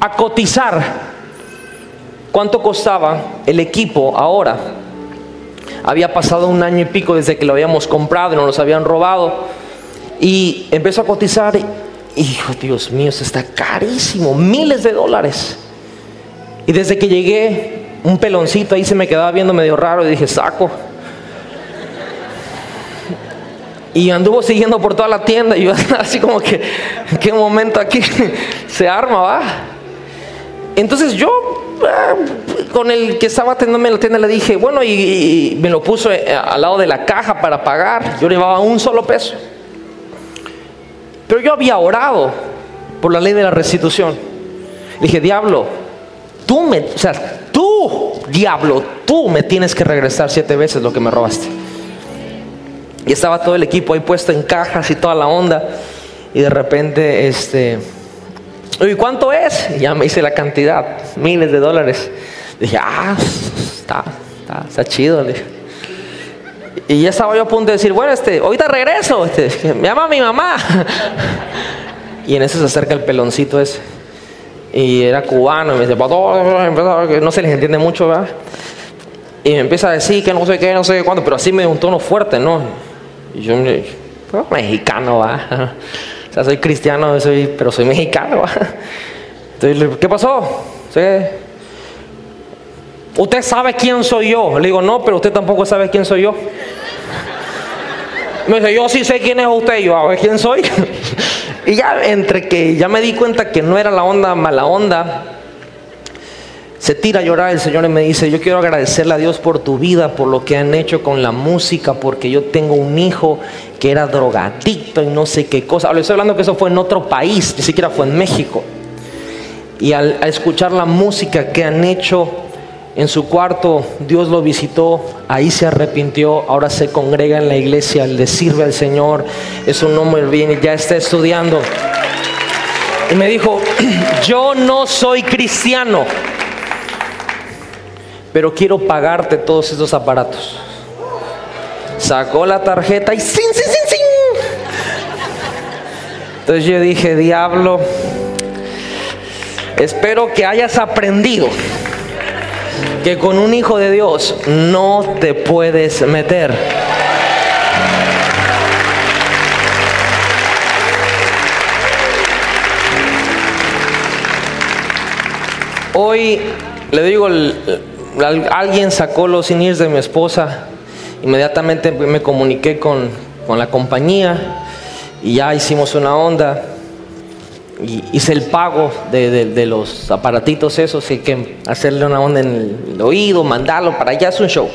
a cotizar cuánto costaba el equipo ahora. Había pasado un año y pico desde que lo habíamos comprado y nos los habían robado. Y empezó a cotizar. Hijo, Dios mío, eso está carísimo, miles de dólares. Y desde que llegué, un peloncito ahí se me quedaba viendo medio raro y dije, saco. Y anduvo siguiendo por toda la tienda y yo así como que, ¿en qué momento aquí se arma, va? Entonces yo ah, con el que estaba atendiendo la tienda le dije, bueno, y, me lo puso eh, al lado de la caja para pagar. Yo llevaba un solo peso. Pero yo había orado por la ley de la restitución. Le dije, diablo, tú me, o sea, tú, diablo, tú me tienes que regresar siete veces lo que me robaste. Y estaba todo el equipo ahí puesto en cajas y toda la onda. Y de repente, este, ¿y cuánto es? Y ya me hice la cantidad, miles de dólares. Dije, ah, está, está, está chido. Y ya estaba yo a punto de decir, bueno, este, ahorita regreso. Este, me llama mi mamá. Y en eso se acerca el peloncito ese. Y era cubano. Y me dice, no se les entiende mucho, ¿verdad? Y me empieza a decir que no sé qué, no sé cuánto, pero así me un tono fuerte, ¿no? Y yo, pues, mexicano, va. O sea, soy cristiano, soy, pero soy mexicano, va. Entonces, ¿qué pasó? ¿Usted sabe quién soy yo? Le digo, no, pero usted tampoco sabe quién soy yo. Me dice, yo sí sé quién es usted. Yo, a ver quién soy. y ya entre que ya me di cuenta que no era la onda mala onda, se tira a llorar el Señor y me dice, yo quiero agradecerle a Dios por tu vida, por lo que han hecho con la música, porque yo tengo un hijo que era drogadicto y no sé qué cosa. Le estoy hablando que eso fue en otro país, ni siquiera fue en México. Y al, escuchar la música que han hecho en su cuarto, Dios lo visitó, ahí se arrepintió, ahora se congrega en la iglesia, le sirve al Señor, es un hombre bien ya está estudiando. Y me dijo, yo no soy cristiano pero quiero pagarte todos esos aparatos. Sacó la tarjeta y ¡sin, sin, sin, sin! Entonces yo dije, diablo, espero que hayas aprendido que con un hijo de Dios no te puedes meter. Hoy le digo, alguien sacó los INIRS de mi esposa, inmediatamente me comuniqué con, la compañía y ya hicimos una onda. Y hice el pago de, los aparatitos esos, hay que hacerle una onda en el oído, mandarlo para allá, es un show.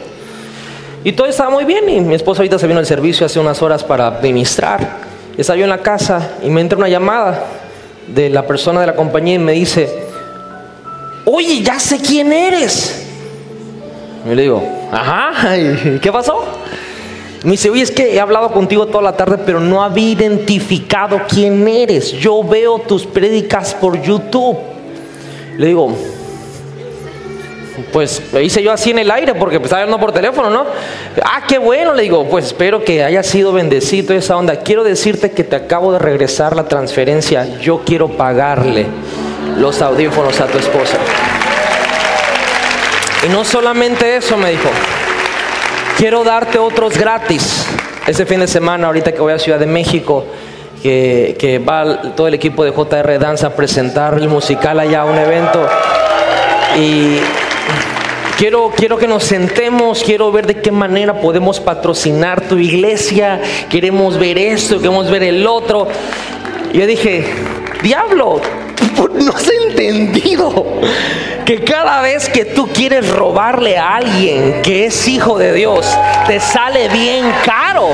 Y todo estaba muy bien y mi esposa ahorita se vino al servicio hace unas horas para administrar. Estaba yo en la casa y me entra una llamada de la persona de la compañía y me dice, oye, ya sé quién eres. Y le digo, ajá, ¿qué pasó? Me dice, oye, es que he hablado contigo toda la tarde, pero no había identificado quién eres. Yo veo tus prédicas por YouTube. Le digo, pues lo hice yo así en el aire porque pues, estaba hablando por teléfono, ¿no? Ah, qué bueno, le digo, pues espero que haya sido bendecido esa onda. Quiero decirte que te acabo de regresar la transferencia. Yo quiero pagarle los audífonos a tu esposa. Y no solamente eso, me dijo, quiero darte otros gratis. Este fin de semana, ahorita que voy a Ciudad de México, que, que va todo el equipo de JR Danza a presentar el musical allá, un evento. Y Quiero, quiero que nos sentemos, quiero ver de qué manera podemos patrocinar tu iglesia, queremos ver esto, queremos ver el otro. Yo dije, diablo, no has entendido que cada vez que tú quieres robarle a alguien que es hijo de Dios, te sale bien caro.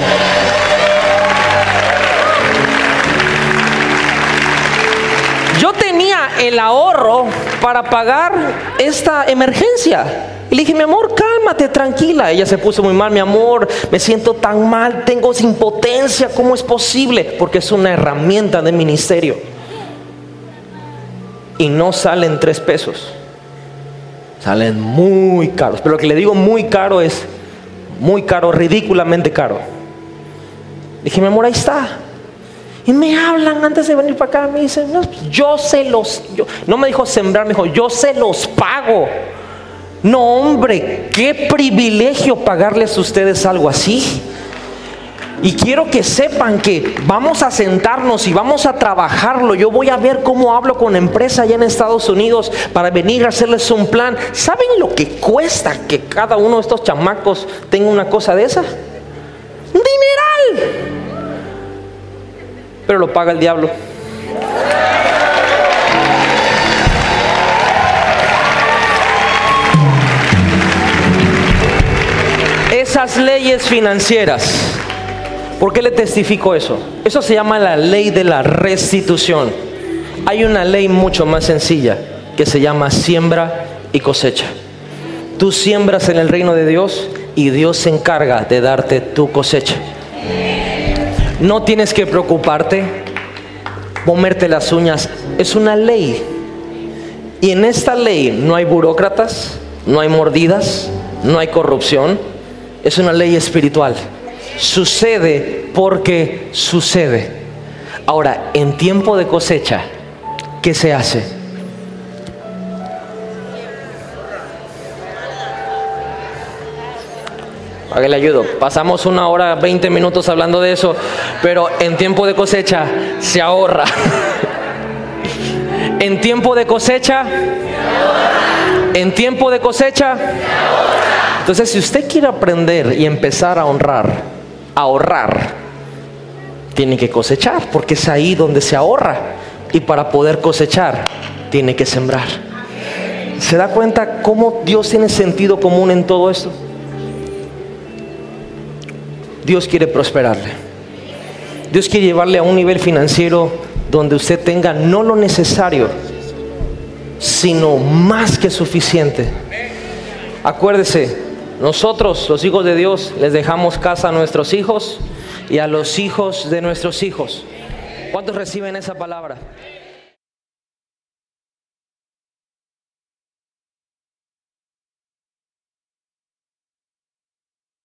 Yo tenía el ahorro para pagar esta emergencia. Y le dije, mi amor, cálmate, tranquila. Ella se puso muy mal, mi amor, me siento tan mal, tengo impotencia, ¿cómo es posible? Porque es una herramienta de ministerio. Y no salen tres pesos, salen muy caros. Pero lo que le digo muy caro es muy caro, ridículamente caro. Dije, mi amor, ahí está. Y me hablan antes de venir para acá, me dicen, no, yo se los, yo, no me dijo sembrar, me dijo, yo se los pago. No, hombre, qué privilegio pagarles a ustedes algo así. Y quiero que sepan que vamos a sentarnos y vamos a trabajarlo. Yo voy a ver cómo hablo con empresa allá en Estados Unidos para venir a hacerles un plan. ¿Saben lo que cuesta que cada uno de estos chamacos tenga una cosa de esa? Dineral. Pero lo paga el diablo. esas leyes financieras. ¿Por qué le testifico eso? Eso se llama la ley de la restitución. Hay una ley mucho más sencilla que se llama siembra y cosecha. Tú siembras en el reino de Dios y Dios se encarga de darte tu cosecha. No tienes que preocuparte, comerte las uñas. Es una ley. Y en esta ley no hay burócratas, no hay mordidas, no hay corrupción, es una ley espiritual. Sucede porque sucede. Ahora, en tiempo de cosecha, ¿qué se hace? ¿A le ayudo? Pasamos una hora, 20 minutos hablando de eso, pero en tiempo de cosecha se ahorra. en tiempo de cosecha, en tiempo de cosecha, entonces, si usted quiere aprender y empezar a honrar, ahorrar, tiene que cosechar, porque es ahí donde se ahorra. Y para poder cosechar, tiene que sembrar. ¿Se da cuenta cómo Dios tiene sentido común en todo esto? Dios quiere prosperarle. Dios quiere llevarle a un nivel financiero donde usted tenga no lo necesario, sino más que suficiente. Acuérdese, nosotros, los hijos de Dios, les dejamos casa a nuestros hijos y a los hijos de nuestros hijos. ¿Cuántos reciben esa palabra?